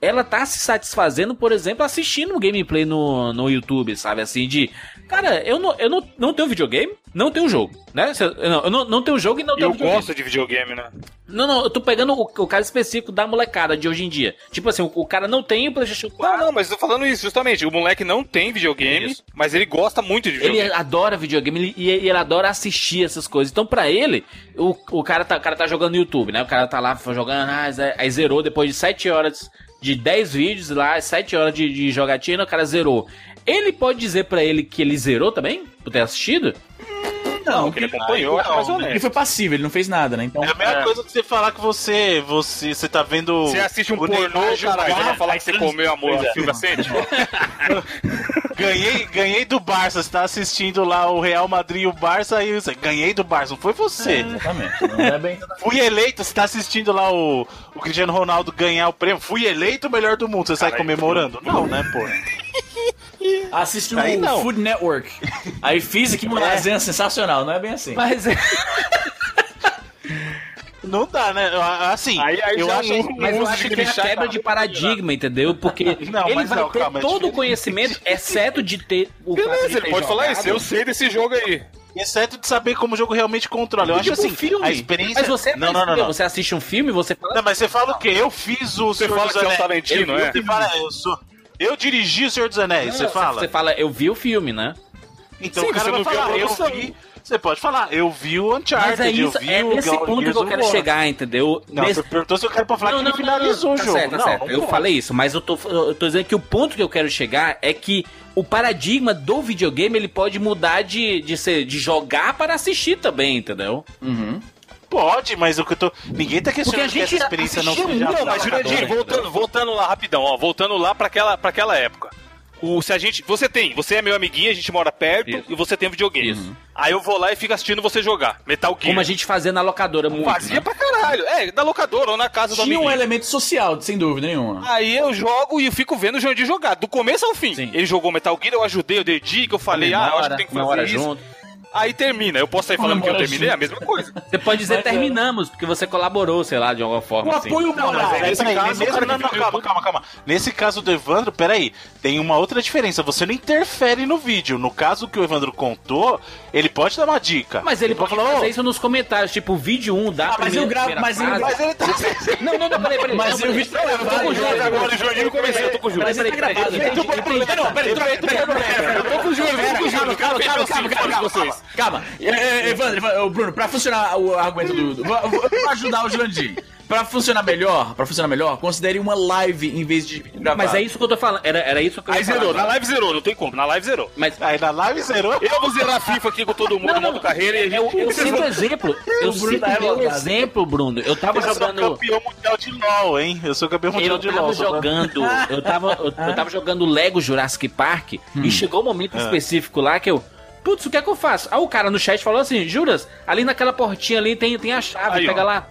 ela tá se satisfazendo, por exemplo, assistindo um gameplay no, no YouTube, sabe? Assim, de. Cara, eu não, eu não, não tenho videogame, não tenho jogo, né? Eu- Eu não, eu não, não tenho jogo e não tenho Eu videogame. gosto de videogame, né? Não, não, eu tô pegando o, o cara específico da molecada de hoje em dia. Tipo assim, o, o cara não tem o PlayStation 4. Não, não, mas eu tô falando isso, justamente. O moleque não tem videogame, Isso. mas ele gosta muito de videogame. Ele adora videogame ele- e ele, adora assistir essas coisas. Então, pra ele, o, o, cara tá, o cara tá jogando no YouTube, né? O cara tá lá jogando, ah, aí zerou depois de 7 horas, de 10 vídeos lá, 7 horas de, de jogatina, o cara zerou. Ele pode dizer pra ele que ele zerou também? Por ter assistido? Não, que ele acompanhou, eu acho mais Ele foi passivo, ele não fez nada, né? Então. É a mesma coisa que você falar que você, você, você tá vendo. Você assiste um pornô, jogar, caralho, vai falar que você comeu amor Pois é. a Silva Sente? Ganhei, ganhei do Barça, você tá assistindo lá o Real Madrid e o Barça e você ganhei do Barça, não foi você. Exatamente. Não é bem. Fui eleito, você tá assistindo lá o, o Cristiano Ronaldo ganhar o prêmio, fui eleito o melhor do mundo, você sai Caralho, comemorando? Não, né, pô? Assiste Aí o não. Food Network. Aí fiz aqui uma lasanha sensacional, não é bem assim. Mas, Não dá, né? Assim, Aí- aí eu já acho. não- mas eu acho que é a deixar, quebra de paradigma, entendeu? Porque Não, ele vai não, ter calma, é todo o diferente. conhecimento, exceto de ter o Beleza, ele pode falar jogado. isso. Eu sei desse jogo aí. Exceto de saber como o jogo realmente controla. Eu acho Tipo assim, filme. a experiência. Mas você, não, não, não, não. você assiste um filme, você fala. Não, mas você fala o quê? Eu fiz o Você Senhor fala dos que você é um Anéis. Tarantino, eu, é? Você fala, eu sou. Eu dirigi o Senhor dos Anéis, você Não, fala? Você fala, eu vi o filme, né? Então Sim, o cara você vai não viu a falar, eu vi. Você pode falar, eu vi o Uncharted, Mas é isso, eu vi é o nesse Gal- ponto que Gears eu of quero chegar, entendeu? Não, Nesse- você perguntou se eu quero pra falar que ele finalizou tá o jogo. Certo, tá não, certo. não eu pode. falei isso, mas eu tô, eu tô dizendo que o ponto que eu quero chegar é que o paradigma do videogame ele pode mudar de, de, ser, de jogar para assistir também, entendeu? Pode, mas o que eu tô. Ninguém tá Porque a questionando que essa gente experiência não seja. Não, mas Jurandir, avassaladora, voltando, voltando lá rapidão, ó, voltando lá pra aquela, pra aquela época. O, se a gente, você tem, você é meu amiguinho, a gente mora perto Isso. e você tem um videogame. Isso. Aí eu vou lá e fico assistindo você jogar Metal Gear. Como a gente fazia na locadora muito. fazia né? pra caralho. É, da locadora ou na casa do Tinha um elemento social, sem dúvida nenhuma. Aí eu jogo e eu fico vendo o Jandir jogar, do começo ao fim. Sim. Ele jogou Metal Gear, eu ajudei, eu dei dica, eu falei, Na ah, eu acho que tem que na fazer hora isso. junto. Aí termina, eu posso sair falando que eu terminei, é a mesma coisa. Você pode dizer Mas é- terminamos, porque você colaborou, sei lá, de alguma forma. O assim. apoio moral. mas é- nesse Peraí, caso, mesmo- o cara não, não, calma, calma, calma. Nesse caso do Evandro, peraí, tem uma outra diferença. Você não interfere no vídeo. No caso que o Evandro contou, ele pode dar uma dica. Mas ele pode falar, fazer "Ô, isso nos comentários, tipo, vídeo 1 da Ah, mas primeira, eu gravo- mas eu- mas ele tá. Não, não, não, peraí, peraí. Mas não, o vídeo tá Eu tô com o Júlio né? agora, o Júlio não comecei, eu tô com o Júlio. Mas ele tá Peraí, gravado, peraí, peraí, entendi. peraí, Não, peraí, peraí, peraí, peraí, peraí, Eu tô com o Júlio, eu tô com o Júlio, Calma, calma, calma, calma, calma, Evandro, Evandro, Bruno, pra funcionar o argumento do. do- Vou, ajudar o Jurandir. pra funcionar melhor, pra funcionar melhor, considere uma live em vez de vídeo gravado. Mas é isso que eu tô falando. Era, era isso que eu Aí falar zerou, na live zerou, não tem como, na live zerou. Mas Aí na live zerou. Eu vou zerar FIFA aqui com todo mundo no modo carreira e a eu, gente. eu cito exemplo. Eu cito tá meu exemplo, Bruno. Eu tava Eu sou jogando. campeão mundial de LOL, hein? Eu sou campeão mundial Eu de tava LOL. só pra- jogando, eu tava, eu, eu tava jogando Lego Jurassic Park e chegou um momento específico lá que eu, putz, o que é que eu faço? Aí o cara no chat falou assim, Juras, ali naquela portinha ali tem, tem a chave, Aí, pega ó. lá.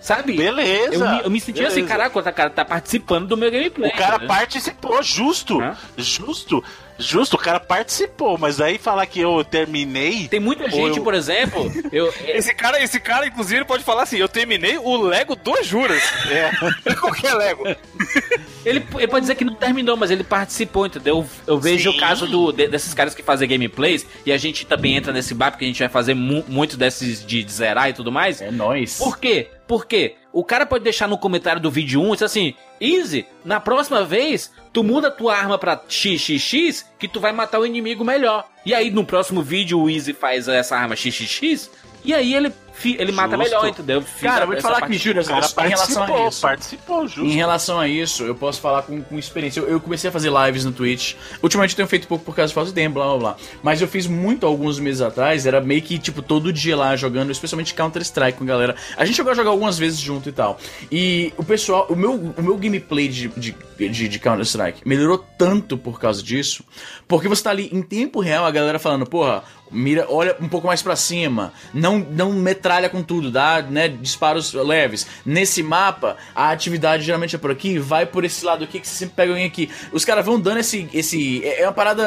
Sabe? Beleza. Eu me, eu me senti assim, beleza. caraca, o cara tá participando do meu gameplay. O cara entendeu? participou, justo. Hã? Justo. Justo, o cara participou, mas aí falar que eu terminei. Tem muita gente, eu- por exemplo, eu, Esse cara, esse cara, inclusive, pode falar assim: eu terminei o Lego dos Juras. É. Qualquer Lego. Ele, ele pode dizer que não terminou, mas ele participou, entendeu? Eu, eu vejo Sim. o caso do, de- desses caras que fazem gameplays, e a gente também entra nesse bar, porque a gente vai fazer mu muito desses de, de zerar e tudo mais. É nóis. Por quê? Por quê? O cara pode deixar no comentário do vídeo 1 e dizer assim: Easy, na próxima vez, tu muda tua arma pra XXX que tu vai matar o inimigo melhor. E aí no próximo vídeo o Easy faz essa arma XXX e aí ele, fi- ele mata Justo. melhor, entendeu? Fiz Cara, eu vou te falar que, Júlio, O cara em relação a participou, isso. participou, justo. Em relação a isso, eu posso falar com, com experiência. Eu, eu comecei a fazer lives no Twitch. Ultimamente eu tenho feito pouco por causa de falta de tempo, blá blá blá. Mas eu fiz muito alguns meses atrás. Era meio que, tipo, todo dia lá jogando, especialmente Counter-Strike com a galera. A gente chegou a jogar algumas vezes junto e tal. E o pessoal, o meu, o meu gameplay de, de, de, de Counter-Strike melhorou tanto por causa disso. Porque você tá ali em tempo real, a galera falando, porra, mira, olha um pouco mais pra cima, não, não metralha com tudo, dá, né, disparos leves. Nesse mapa, a atividade geralmente é por aqui, vai por esse lado aqui que você sempre pega alguém aqui. Os caras vão dando esse, esse, é é uma parada,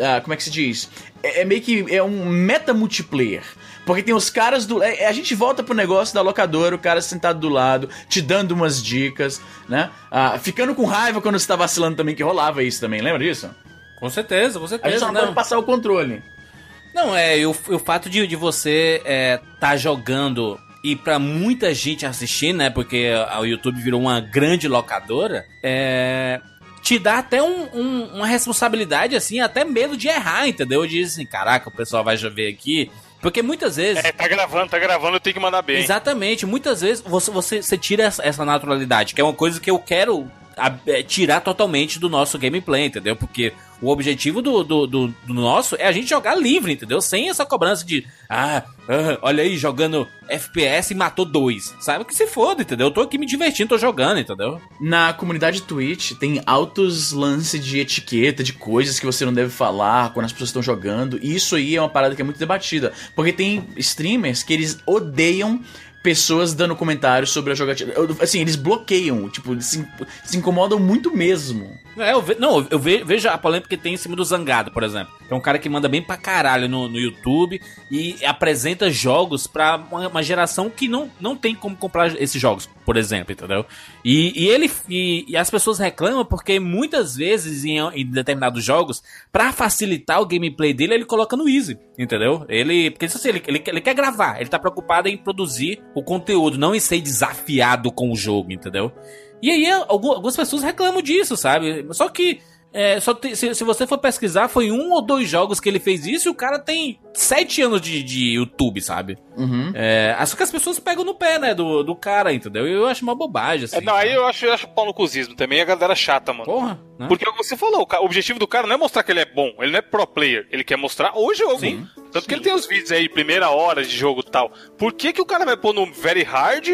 ah, como é que se diz? É, é meio que é um meta multiplayer. Porque tem os caras do. é- a gente volta pro negócio da locadora, o cara sentado do lado, te dando umas dicas, né? Ah, ficando com raiva quando você tá vacilando também, que rolava isso também, lembra disso? Com certeza, com A gente certeza. só não, não. pode passar o controle. Não, é, e o, o fato de, de você é, tá jogando e pra muita gente assistir, né? Porque o YouTube virou uma grande locadora, é. Te dá até um- um- uma responsabilidade, assim, até medo de errar, entendeu? De assim, caraca, o pessoal vai ver aqui. Porque muitas vezes. É, tá gravando, tá gravando, eu tenho que mandar bem. Exatamente, muitas vezes você, você, você tira essa, essa naturalidade, que é uma coisa que eu quero a- é, tirar totalmente do nosso gameplay, entendeu? Porque o objetivo do, do, do, do nosso é a gente jogar livre, entendeu? Sem essa cobrança de, ah, ah, olha aí, jogando FPS e matou dois. Sabe que se foda, entendeu? Eu tô aqui me divertindo, tô jogando, entendeu? Na comunidade Twitch tem altos lances de etiqueta, de coisas que você não deve falar quando as pessoas estão jogando. E isso aí é uma parada que é muito debatida. Porque tem streamers que eles odeiam pessoas dando comentários sobre a jogatina. Assim, eles bloqueiam, tipo, eles se, se incomodam muito mesmo. É, eu ve- não, eu ve- vejo a polêmica que tem em cima do Zangado, por exemplo. É um cara que manda bem pra caralho no, no YouTube e apresenta jogos pra uma, uma geração que não, não tem como comprar esses jogos, por exemplo, entendeu? E, e ele e, e as pessoas reclamam porque muitas vezes em, em determinados jogos, pra facilitar o gameplay dele, ele coloca no easy, entendeu? Ele, porque assim, ele, ele, ele quer gravar, ele tá preocupado em produzir o conteúdo, não em ser desafiado com o jogo, entendeu? E aí algu- algumas pessoas reclamam disso, sabe? Só que é, só tem- se, se você for pesquisar, foi um ou dois jogos que ele fez isso e o cara tem sete anos de, de YouTube, sabe? Uhum. É, só que as pessoas pegam no pé, né, do, do cara, entendeu? E eu acho uma bobagem, assim. É, não, aí eu acho, eu acho pau no cuzismo também, a galera chata, mano. Porra, né? Porque é o que você falou, o objetivo do cara não é mostrar que ele é bom, ele não é pro player, ele quer mostrar o jogo. Sim. Tanto que ele tem os vídeos aí, primeira hora de jogo e tal. Por que, que o cara vai pôr no very hard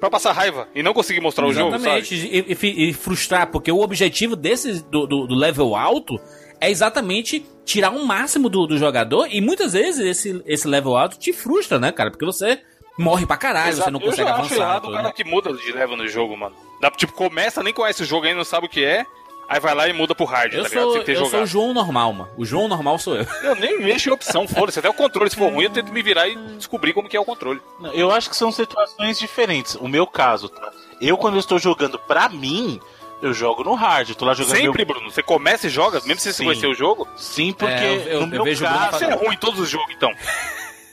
pra passar raiva e não conseguir mostrar o jogo, sabe? Exatamente, e, e e frustrar, porque o objetivo desse do, do, do level alto é exatamente tirar o máximo do, do jogador e muitas vezes esse, esse level alto te frustra, né, cara? Porque você morre pra caralho, você Exato. não eu consegue já acho avançar. errado tudo, o cara né? que muda de level no jogo, mano. Dá, tipo, começa, nem conhece o jogo ainda, não sabe o que é, aí vai lá e muda pro hard, Eu tá ligado? sou, Sem ter eu sou o João normal, mano. O João normal sou eu. Eu nem mexo em opção, foda-se. Até o controle, se for ruim, eu tento me virar e descobrir como que é o controle. Não, Eu acho que são situações diferentes. O meu caso, tá? Eu, quando eu estou jogando pra mim, eu jogo no hard. Eu tô lá jogando Sempre, meu... Bruno. Você começa e joga, mesmo sem você conhecer o jogo. Sim, porque É, eu- eu- no eu meu vejo o Bruno caso... Você é ruim em todos os jogos, então.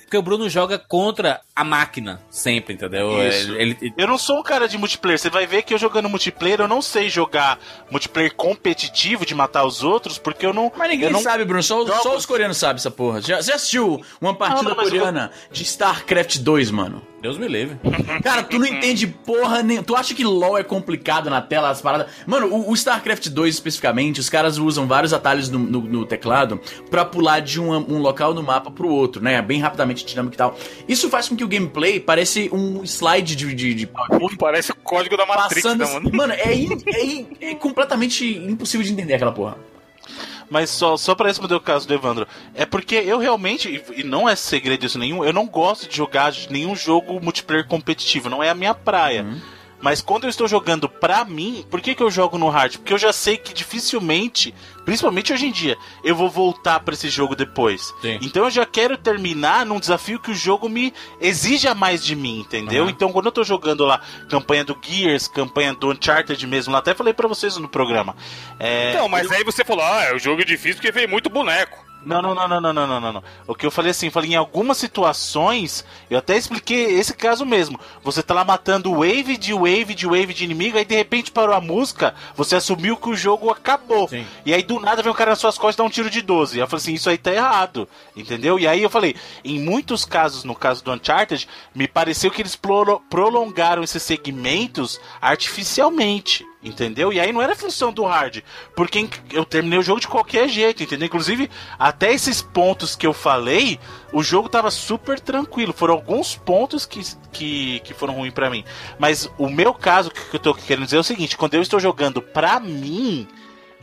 Porque o Bruno joga contra a máquina, sempre, entendeu? Isso. Ele, ele- Eu não sou um cara de multiplayer. Você vai ver que eu jogando multiplayer, eu não sei jogar multiplayer competitivo de matar os outros, porque eu não. Mas ninguém não... sabe, Bruno. Só, só os coreanos sabem essa porra. Já, já assistiu uma partida Não, não, mas eu- coreana de StarCraft 2, mano? Deus me livre. Cara, tu não entende porra nem. Tu acha que LoL é complicado na tela, as paradas. Mano, o, o StarCraft 2 especificamente, os caras usam vários atalhos no, no- no teclado pra pular de um, um local no mapa pro outro, né? Bem rapidamente, dinâmico e tal. Isso faz com que o gameplay parece um slide de. de, de PowerPoint Parece o código da Matrix, passando. né, mano? Mano, é, in- é in- é completamente impossível de entender aquela porra. Mas só, só pra responder o caso do Evandro, é porque eu realmente, e- e não é segredo isso nenhum, eu não gosto de jogar nenhum jogo multiplayer competitivo, não é a minha praia. Mas quando eu estou jogando pra mim, por que, que eu jogo no hard? Porque eu já sei que dificilmente, principalmente hoje em dia, eu vou voltar pra esse jogo depois. Sim. Então eu já quero terminar num desafio que o jogo me exija mais de mim, entendeu? Aham. Então quando eu tô jogando lá campanha do Gears, campanha do Uncharted mesmo, lá até falei pra vocês no programa. É, Então, mas aí você falou, ah, é o jogo difícil porque veio muito boneco. Não, não, não, não, não, não, não, não. O que eu falei assim, falei em algumas situações, eu até expliquei esse caso mesmo. Você tá lá matando wave de wave de wave de inimigo, aí de repente parou a música, você assumiu que o jogo acabou. Sim. E aí do nada vem um cara nas suas costas e dá um tiro de 12. Eu falei assim, isso aí tá errado, entendeu? E aí eu falei, em muitos casos, no caso do Uncharted, me pareceu que eles prolongaram esses segmentos artificialmente. Entendeu? E aí não era função do hard. Porque eu terminei o jogo de qualquer jeito, entendeu? Inclusive, até esses pontos que eu falei, o jogo tava super tranquilo. Foram alguns pontos que, que, que foram ruins pra mim. Mas o meu caso, que eu tô querendo dizer é o seguinte: quando eu estou jogando pra mim.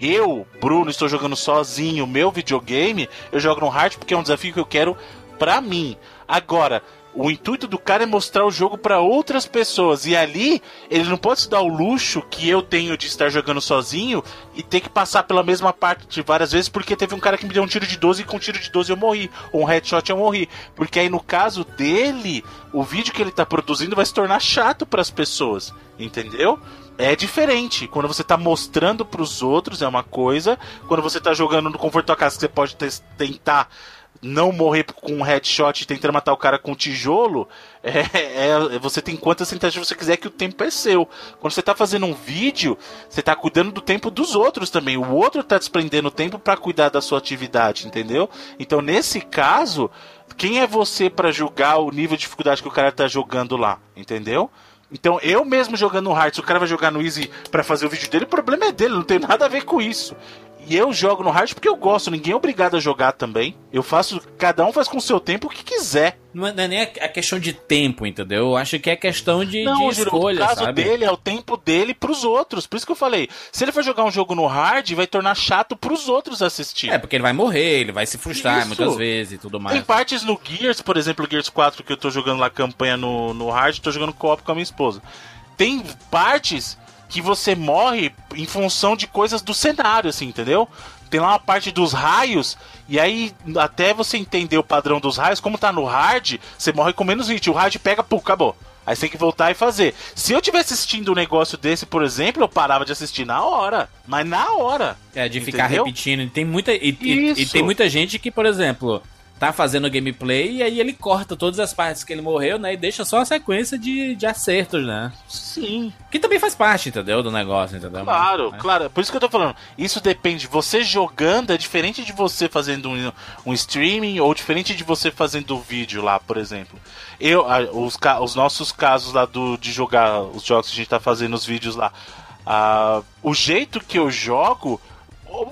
Eu, Bruno, estou jogando sozinho meu videogame, eu jogo no hard porque é um desafio que eu quero pra mim. Agora, o intuito do cara é mostrar o jogo pra outras pessoas e ali ele não pode se dar o luxo que eu tenho de estar jogando sozinho e ter que passar pela mesma parte várias vezes porque teve um cara que me deu um tiro de 12 e com um tiro de 12 eu morri, ou um headshot eu morri. Porque aí no caso dele, o vídeo que ele tá produzindo vai se tornar chato pras pessoas, entendeu? É diferente. Quando você tá mostrando pros outros é uma coisa. Quando você tá jogando no conforto da casa, você pode tentar não morrer com um headshot tentar matar o cara com tijolo, é, é- você tem quantas tentativas você quiser que o tempo é seu. Quando você tá fazendo um vídeo, você tá cuidando do tempo dos outros também. O outro tá desprendendo tempo pra cuidar da sua atividade, entendeu? Então, nesse caso, quem é você pra julgar o nível de dificuldade que o cara tá jogando lá, entendeu? Então, eu mesmo jogando no hard, se o cara vai jogar no easy pra fazer o vídeo dele, o problema é dele, não tem nada a ver com isso. E eu jogo no hard porque eu gosto, ninguém é obrigado a jogar também. Eu faço, cada um faz com o seu tempo o que quiser. Não é, é nem a questão de tempo, entendeu? Eu acho que é questão de, Não, de escolha, o caso sabe? dele é o tempo dele pros outros. Por isso que eu falei, se ele for jogar um jogo no hard, vai tornar chato pros outros assistir. É, porque ele vai morrer, ele vai se frustrar Isso. muitas vezes e tudo mais. Tem partes no Gears, por exemplo, Gears 4, que eu tô jogando lá campanha no, no hard, tô jogando co-op com a minha esposa. Tem partes que você morre em função de coisas do cenário, assim, entendeu? Tem lá uma parte dos raios, e aí, até você entender o padrão dos raios, como tá no hard, você morre com menos hit. O hard pega, pô, acabou. Aí você tem que voltar e fazer. Se eu tivesse assistindo um negócio desse, por exemplo, eu parava de assistir na hora. Mas na hora. É, de ficar Entendeu? repetindo. E tem muita, e, e- e tem muita gente que, por exemplo, tá fazendo gameplay e aí ele corta todas as partes que ele morreu, né? E deixa só a sequência de, de acertos, né? Sim. Que também faz parte, entendeu? Do negócio, entendeu? Claro, Mas- claro. Por isso que eu tô falando. Isso depende. Você jogando é diferente de você fazendo um, um streaming ou diferente de você fazendo vídeo lá, por exemplo. Eu, a- os, os nossos casos lá do, de jogar os jogos que a gente tá fazendo os vídeos lá. ah, o jeito que eu jogo.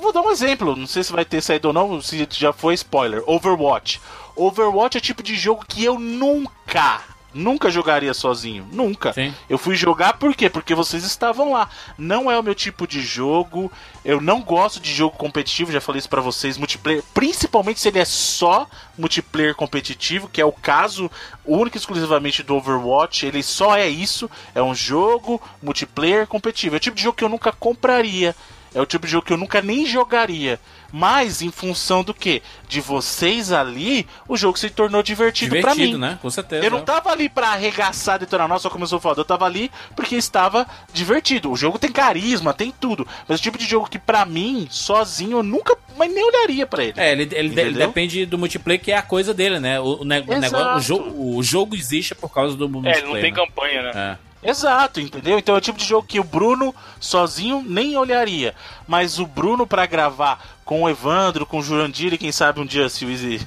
Vou dar um exemplo, não sei se vai ter saído ou não, se já foi spoiler. Overwatch. Overwatch é o tipo de jogo que eu nunca, nunca jogaria sozinho. Nunca. Sim. Eu fui jogar por quê? Porque vocês estavam lá. Não é o meu tipo de jogo. Eu não gosto de jogo competitivo, já falei isso pra vocês. Multiplayer, principalmente se ele é só multiplayer competitivo, que é o caso único e exclusivamente do Overwatch. Ele só é isso. É um jogo multiplayer competitivo. É o tipo de jogo que eu nunca compraria. É o tipo de jogo que eu nunca nem jogaria. Mas em função do que? De vocês ali, o jogo se tornou divertido, pra Divertido, mim. né? Com certeza. Eu não tava ali pra arregaçar, detonar, nossa, começou foda. Eu tava ali porque estava divertido. O jogo tem carisma, tem tudo. Mas o tipo de jogo que pra mim, sozinho, eu nunca, mas nem olharia pra ele. É, ele, ele, de- Entendeu? depende do multiplayer, que é a coisa dele, né? O, o, ne- o negócio, o, jogo, o jogo existe por causa do É, multiplayer. ele não tem né? campanha, né? É. Exato, entendeu? Então é o tipo de jogo que o Bruno sozinho nem olharia. Mas o Bruno pra gravar com o Evandro, com o Jurandir e quem sabe um dia se o Easy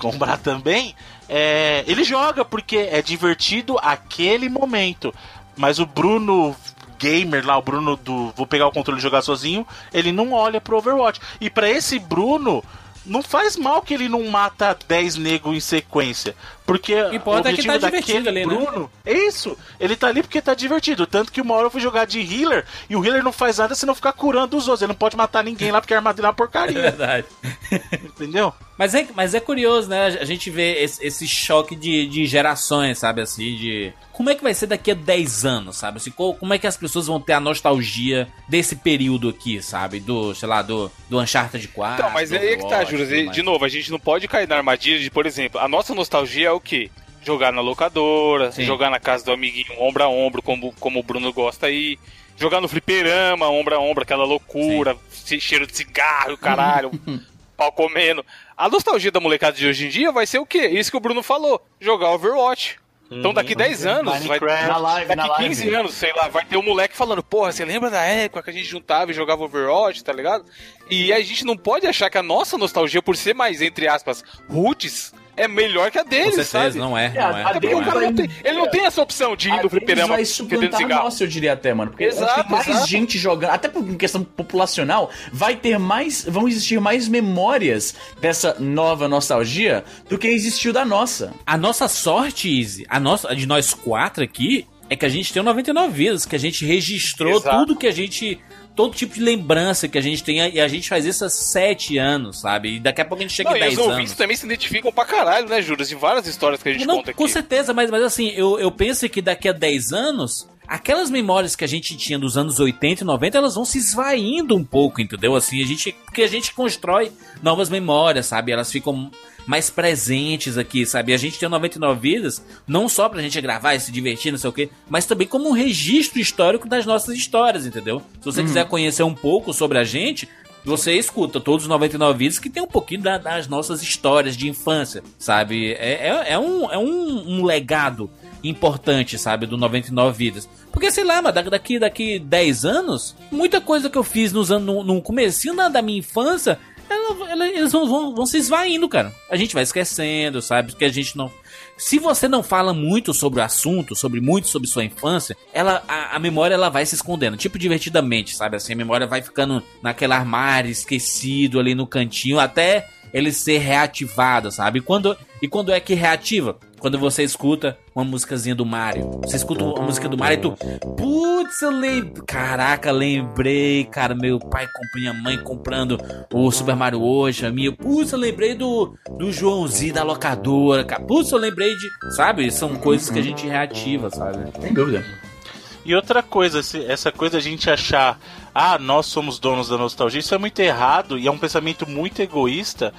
comprar também, é, ele joga porque é divertido aquele momento. Mas o Bruno gamer lá, o Bruno do vou pegar o controle e jogar sozinho, ele não olha pro Overwatch. E pra esse Bruno não faz mal que ele não mata 10 negros em sequência. Porque O importa é que tá divertido ali, né? Bruno, é isso. Ele tá ali porque tá divertido. Tanto que uma hora eu fui jogar de healer e o healer não faz nada se não ficar curando os outros. Ele não pode matar ninguém lá porque a armadilha é uma É porcaria. verdade. entendeu? Mas é, mas é curioso, né? A gente vê esse, esse choque de, de gerações, sabe? Assim, de. Como é que vai ser daqui a 10 anos, sabe? Assim, co- como é que as pessoas vão ter a nostalgia desse período aqui, sabe? Do, sei lá, do, do Uncharted 4. Então, mas do é aí que tá, Juras. mais. De novo, a gente não pode cair na armadilha de, por exemplo, a nossa nostalgia é o quê? Jogar na locadora, Sim. jogar na casa do amiguinho ombro a ombro, como, como o Bruno gosta aí. Jogar no fliperama, ombro a ombro, aquela loucura, che- cheiro de cigarro, caralho, pau comendo. A nostalgia da molecada de hoje em dia vai ser o quê? Isso que o Bruno falou, jogar Overwatch. Então daqui 10 anos, vai. Na live, daqui na live. 15 anos, sei lá, vai ter um moleque falando, porra, você lembra da época que a gente juntava e jogava Overwatch, tá ligado? E a gente não pode achar que a nossa nostalgia, por ser mais, entre aspas, roots, é melhor que a Com deles, certeza, sabe? não é. É, Não é, a É porque não o é. cara não tem, ele não tem essa opção de ir A no fliperama vai suplantar a cigarro. nossa, eu diria até, mano. Porque Exato, acho que mais exato. gente jogando, até por questão populacional, vai ter mais, vão existir mais memórias dessa nova nostalgia do que existiu da nossa. A nossa sorte, Easy, a nossa, a de nós quatro aqui, é que a gente tem o 99 vidas, que a gente registrou Exato. tudo que a gente. Todo tipo de lembrança que a gente tem, e a gente faz isso há sete anos, sabe? E daqui a pouco a gente chega Não, em e os 10 anos. ouvintes também se identificam pra caralho, né, Juras? De várias histórias que a gente Não, conta aqui. com certeza, mas, mas assim, eu, eu penso que daqui a 10 anos, aquelas memórias que a gente tinha dos anos 80 e 90, elas vão se esvaindo um pouco, entendeu? Assim, a gente. Porque a gente constrói novas memórias, sabe? Elas ficam mais presentes aqui, sabe? A gente tem o 99 vidas, não só pra gente gravar e se divertir, não sei o quê, mas também como um registro histórico das nossas histórias, entendeu? Se você quiser conhecer um pouco sobre a gente, você escuta todos os 99 vídeos que tem um pouquinho da- das nossas histórias de infância, sabe? É, é, é um, é um, um legado importante, sabe? Do 99 vidas. Porque, sei lá, mas daqui, daqui 10 anos, muita coisa que eu fiz nos anos, no, no comecinho da minha infância, ela- ela- eles vão, vão, vão se esvaindo, cara. A gente vai esquecendo, sabe? Porque a gente não. Se você não fala muito sobre o assunto, sobre muito sobre sua infância, ela a, a memória ela vai se escondendo, tipo divertidamente, sabe? Assim, a memória vai ficando naquele armário esquecido ali no cantinho até ele ser reativado, sabe? E quando, e quando é que reativa? Quando você escuta uma musicazinha do Mario. Você escuta uma música do Mario e tu. Putz, eu lembro. Caraca, lembrei, cara. Meu pai comprou, minha mãe comprando o Super Mario hoje. A minha. Putz, eu lembrei do, do Joãozinho da locadora, cara. Putz, eu lembrei de. Sabe? São coisas que a gente reativa, sabe? Sem dúvida. E outra coisa, essa coisa a gente achar, ah, nós somos donos da nostalgia, isso é muito errado e é um pensamento muito egoísta,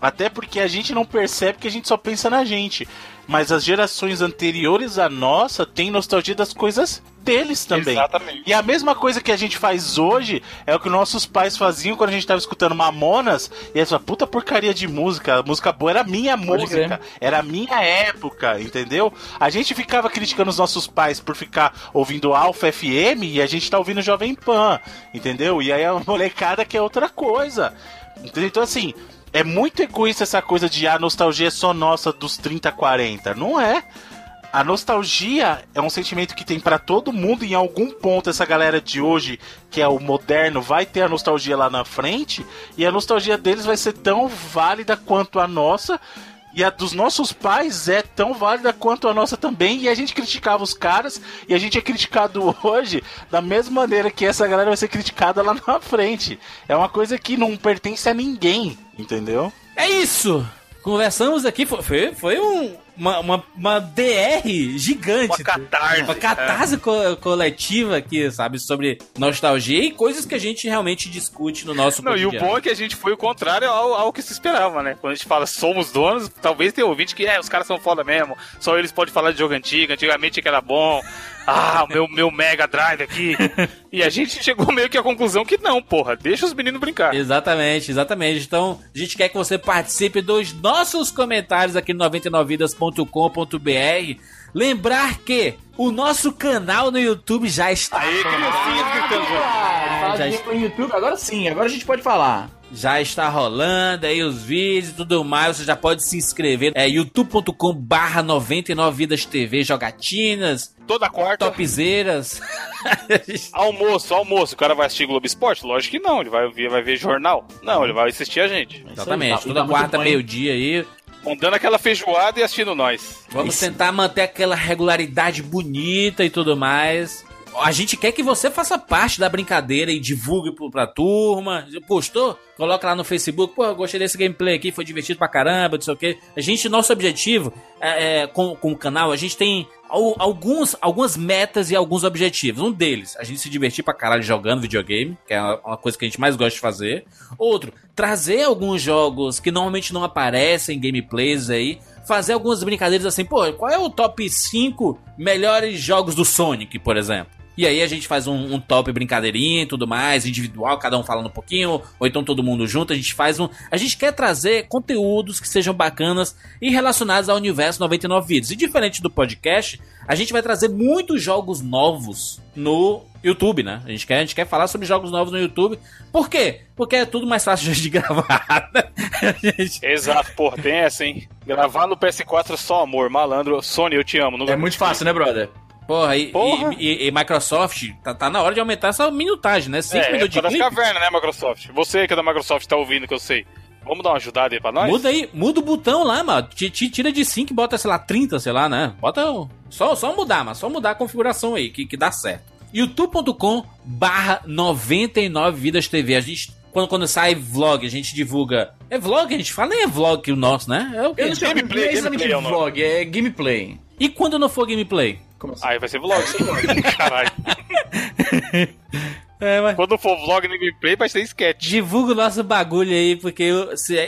até porque a gente não percebe que a gente só pensa na gente. Mas as gerações anteriores à nossa têm nostalgia das coisas deles também. Exatamente. E a mesma coisa que a gente faz hoje é o que nossos pais faziam quando a gente tava escutando Mamonas. E essa puta porcaria de música, a música boa era minha Pode música, crer. era a minha época, entendeu? A gente ficava criticando os nossos pais por ficar ouvindo Alpha FM e a gente tá ouvindo Jovem Pan, entendeu? E aí a molecada quer outra coisa. Entendeu? Então assim, é muito egoísta essa coisa de a nostalgia é só nossa dos 30, 40. Não é. A nostalgia é um sentimento que tem pra todo mundo. Em algum ponto, essa galera de hoje, que é o moderno, vai ter a nostalgia lá na frente. E a nostalgia deles vai ser tão válida quanto a nossa. E a dos nossos pais é tão válida quanto a nossa também. E a gente criticava os caras. E a gente é criticado hoje da mesma maneira que essa galera vai ser criticada lá na frente. É uma coisa que não pertence a ninguém, entendeu? É isso! Conversamos aqui, foi, foi um uma, uma, uma DR gigante. Uma catarse. Uma catarse co- coletiva aqui, sabe? Sobre nostalgia e coisas que a gente realmente discute no nosso Não, e o cotidiano. bom é que a gente foi o contrário ao, ao que se esperava, né? Quando a gente fala somos donos, talvez tenha ouvinte que, é, os caras são foda mesmo, só eles podem falar de jogo antigo, antigamente que era bom, ah, o meu, meu Mega Drive aqui. e a gente chegou meio que à conclusão que não, porra, deixa os meninos brincar. Exatamente, exatamente. Então, a gente quer que você participe dos nossos comentários aqui no 99vidas.com.br. Lembrar que o nosso canal no YouTube já está Aí, criancinhas gritando. Fala já de gameplay no YouTube, agora sim, agora a gente pode falar. Já está rolando aí os vídeos e tudo mais. Você já pode se inscrever. É youtube.com barra 99 Vidas TV, jogatinas, Toda quarta. topzeiras. Almoço, almoço. O cara vai assistir Globo Esporte? Lógico que não. Ele vai ver, vai ver jornal. Não, ele vai assistir a gente. Exatamente, Isso toda quarta, meio-dia aí. Mandando aquela feijoada e assistindo nós. Vamos tentar manter aquela regularidade bonita e tudo mais. A gente quer que você faça parte da brincadeira e divulgue pra turma. Postou? Coloca lá no Facebook. Pô, gostei desse gameplay aqui, foi divertido pra caramba, não sei o quê. A gente, nosso objetivo é, é, com, com o canal, a gente tem al- alguns, algumas metas e alguns objetivos. Um deles, a gente se divertir pra caralho jogando videogame, que é uma coisa que a gente mais gosta de fazer. Outro, trazer alguns jogos que normalmente não aparecem em gameplays aí. Fazer algumas brincadeiras assim, pô, qual é o top 5 melhores jogos do Sonic, por exemplo? E aí a gente faz um, um top brincadeirinha e tudo mais, individual, cada um falando um pouquinho, ou então todo mundo junto, a gente faz um... A gente quer trazer conteúdos que sejam bacanas e relacionados ao universo 99 Vidas. E diferente do podcast, a gente vai trazer muitos jogos novos no YouTube, né? A gente quer, a gente quer falar sobre jogos novos no YouTube. Por quê? Porque é tudo mais fácil de gravar. né? Gente- Exato, porra, tem essa, hein? Gravar no PS4 é só amor, malandro. Sony, eu te amo. É muito fácil, né, brother? Porra, e, Porra. e- e- e Microsoft, tá, tá na hora de aumentar essa minutagem, né? 5 É, minutos de é das clipe. cavernas, né, Microsoft? Você que é da Microsoft tá ouvindo, que eu sei. Vamos dar uma ajudada aí pra nós? Muda aí, muda o botão lá, mano. Ti- ti- Tira de 5 e bota, sei lá, 30, sei lá, né? Bota. Só, só mudar, mas só mudar a configuração aí, que, que dá certo. youtube.com barra 99 Vidas TV. A gente. Quando, quando sai vlog, a gente divulga. É vlog que a gente fala? Nem é vlog que o nosso, né? É o quê? Eu não sei, Gameplay, não é exatamente gameplay é o nome. vlog, é gameplay. E quando não for gameplay? Como assim? Aí vai ser vlog. Caralho. É, mas. Quando for vlog no gameplay, vai ser sketch. Divulga o nosso bagulho aí, porque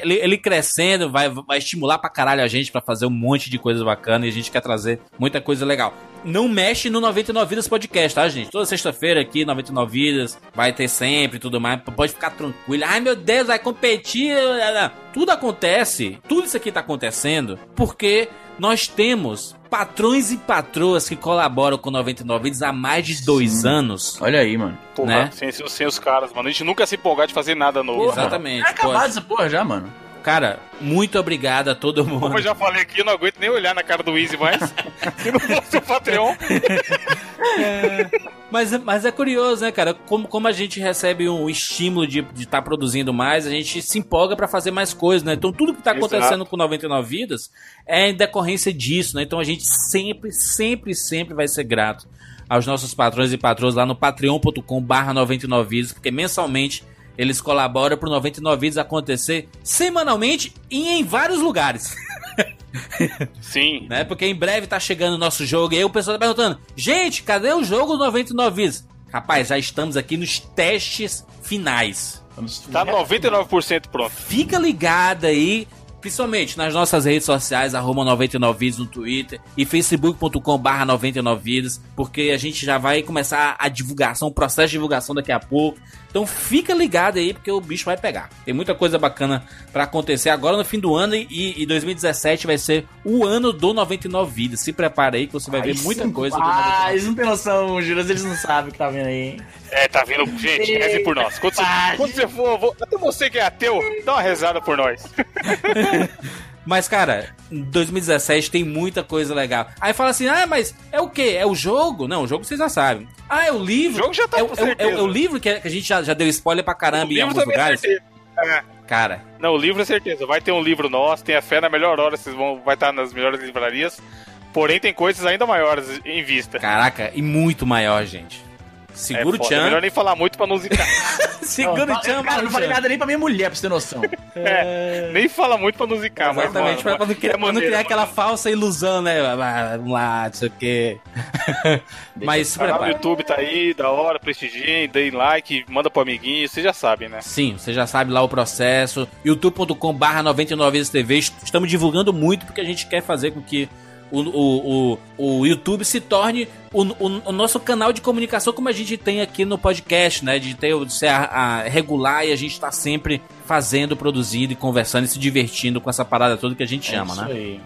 ele, ele crescendo vai, vai estimular pra caralho a gente pra fazer um monte de coisa bacana e a gente quer trazer muita coisa legal. Não mexe no 99 Vidas Podcast, tá, gente? Toda sexta-feira aqui, 99 Vidas, vai ter sempre e tudo mais. Pode ficar tranquilo. Ai, meu Deus, vai competir. Tudo acontece, tudo isso aqui tá acontecendo porque nós temos patrões e patroas que colaboram com 99 Vidas há mais de dois anos. Olha aí, mano. Porra, Né? sem, sem os caras, mano. A gente nunca se empolgar de fazer nada novo. Exatamente. É acabado essa porra já, mano. Cara, muito obrigado a todo mundo. Como eu já falei aqui, eu não aguento nem olhar na cara do Easy mais. Se não fosse o Patreon. Mas, mas é curioso, né, cara? Como, como a gente recebe um estímulo de estar produzindo mais, a gente se empolga pra fazer mais coisas, né? Então tudo que tá Exato. acontecendo com 99 Vidas é em decorrência disso, né? Então a gente sempre, sempre, sempre vai ser grato aos nossos patrões e patroas lá no patreon.com barra 99 Vidas, porque mensalmente eles colaboram pro 99 Vidas acontecer semanalmente e em vários lugares. Sim. né? Porque em breve tá chegando o nosso jogo. E aí o pessoal tá perguntando: gente, cadê o jogo 99 vidas? Rapaz, já estamos aqui nos testes finais. Tá 99% pronto. Fica ligado aí, principalmente nas nossas redes sociais, arroba 99 vidas no Twitter e facebook.com barra 99 vidas, porque a gente já vai começar a divulgação, o processo de divulgação daqui a pouco. Então fica ligado aí, porque o bicho vai pegar. Tem muita coisa bacana pra acontecer agora no fim do ano e, e 2017 vai ser o ano do 99 vidas. Se prepara aí que você vai ver muita coisa do 99 Ah, eles não têm noção, Juras, eles não sabem o que tá vendo aí. É, tá vindo. Gente, reze por nós. Quando você, quando você for, vou- até você que é ateu, dá uma rezada por nós. Mas, cara, em 2017 tem muita coisa legal. Aí fala assim: ah, mas é o quê? É o jogo? Não, o jogo vocês já sabem. Ah, é o livro? O jogo já tá é, é o- é o- é o livro que, a gente já, já deu spoiler pra caramba O em livro alguns é lugares. É. Cara, Não, o livro é certeza. Vai ter um livro nosso, tenha fé na melhor hora, vocês vão vai estar nas melhores livrarias. Porém, tem coisas ainda maiores em vista. caraca, e muito maior, gente. É Segura o foda, Chan. melhor nem falar muito pra não zicar. Segura o tchan, Cara, não falei nada nem pra minha mulher, pra você ter noção. É, nem fala muito pra não zicar, mas. Exatamente, mano, pra, não criar, é pra não maneiro, criar aquela falsa ilusão, né? Vamos lá, não sei o quê. Mas se O do prepara. YouTube tá aí, da hora, prestigiem, deem like, manda pro amiguinho, vocês já sabem, né? Sim, você já sabe lá o processo. youtube.com barra 99 vezes TV. Estamos divulgando muito porque a gente quer fazer com que o, o, o, o YouTube se torne o, o, o nosso canal de comunicação como a gente tem aqui no podcast, né? De ter de ser a, a regular e a gente tá sempre fazendo, produzindo e conversando e se divertindo com essa parada toda que a gente chama, é né? isso aí.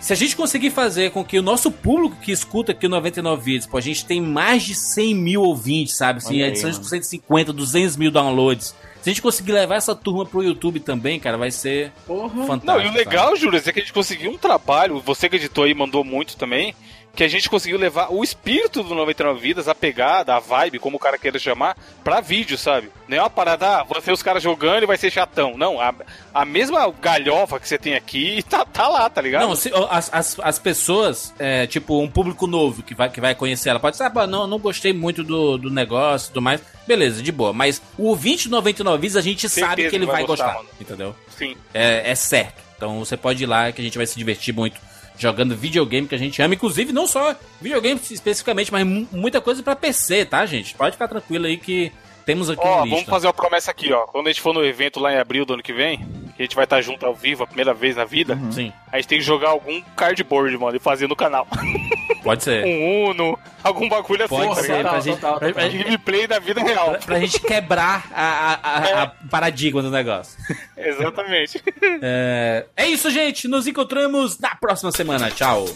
Se a gente conseguir fazer com que o nosso público que escuta aqui o 99 vídeos, pô, a gente tem mais de 100 mil ouvintes, sabe? Assim, Olha aí, edições com mano. 150, 200 mil downloads. Se a gente conseguir levar essa turma pro YouTube também, cara, vai ser Porra. fantástico. Não, e o legal, Júlio, é que a gente conseguiu um trabalho, você que editou aí mandou muito também, que a gente conseguiu levar o espírito do 99 Vidas, a pegada, a vibe, como o cara queira chamar, pra vídeo, sabe? Não é uma parada, ah, você os caras jogando e vai ser chatão. Não, a, a mesma galhofa que você tem aqui tá, tá lá, tá ligado? Não, se- as, as, as pessoas, é, tipo, um público novo que vai, que vai conhecer ela, pode dizer, ah, não, não gostei muito do, do negócio e tudo mais. Beleza, de boa. Mas o ouvinte 99 vídeos a gente Certeza sabe que ele vai vai gostar, gostar, entendeu? Sim. É, é certo. Então você pode ir lá que a gente vai se divertir muito jogando videogame que a gente ama. Inclusive, não só videogame especificamente, mas mu- muita coisa pra PC, tá, gente? Pode ficar tranquilo aí que temos aqui Ó, vamos fazer uma promessa aqui, ó. Quando a gente for no evento lá em abril do ano que vem, que a gente vai estar junto ao vivo a primeira vez na vida, Sim, a gente tem que jogar algum cardboard, mano, e fazer no canal. pode ser. um Uno, algum bagulho assim, Pode tá ser, pra gente, pra- pra- Gameplay da vida real. pra- pra gente quebrar a, a- a- a paradigma do negócio. Exatamente. É, é isso, gente. Nos encontramos na próxima semana. Tchau.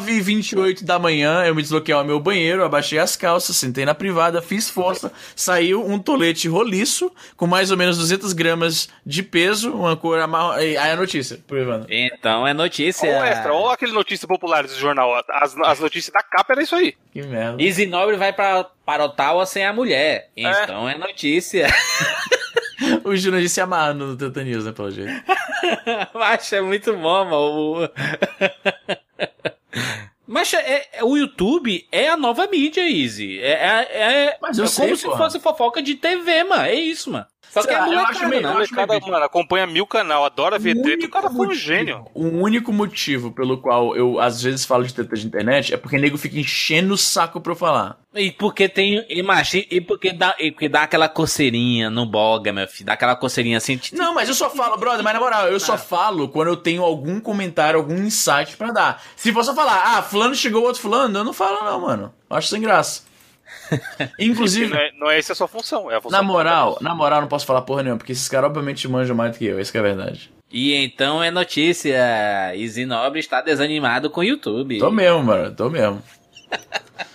9h28 da manhã, eu me desloquei ao meu banheiro, abaixei as calças, sentei na privada, fiz força, saiu um tolete roliço, com mais ou menos 200 gramas de peso, uma cor amarrão. Aí a notícia, pro Evandro. Então é notícia. Ou extra, ou aquele notícia popular do jornal. As, as notícias da capa era isso aí. Que merda. Easy Nobre vai pra, para Ottawa sem a mulher. Então é, notícia. O Júnior disse amarrando no News, né, pelo jeito. Macho, é muito bom, mano. Mas é, é- o YouTube é a nova mídia, Easy. É, é, é- Mas eu é sei, como se porra. fosse fofoca de TV, mano. É isso, mano. Só que é eu acho meio- né? eu acho Cada, mano, acompanha mil canal, adora ver O treta, o único cara foi um motivo- gênio. O único motivo pelo qual eu às vezes falo de treta de internet é porque nego fica enchendo o saco pra eu falar. E porque tem. E, e porque dá, e porque dá aquela coceirinha no boga, meu filho. Dá aquela coceirinha assim. Não, mas eu só falo, brother, mas na moral, eu só falo quando eu tenho algum comentário, algum insight pra dar. Se for só falar, ah, fulano chegou outro fulano, eu não falo não, mano. Eu Acho sem graça. Inclusive, Não é, não é essa a sua função, é a função na moral, na moral, não posso falar porra nenhuma, porque esses caras obviamente manjam mais do que eu, isso que é a verdade. E então é notícia. Easy Nobre está desanimado com o YouTube. Tô mesmo, mano, tô mesmo.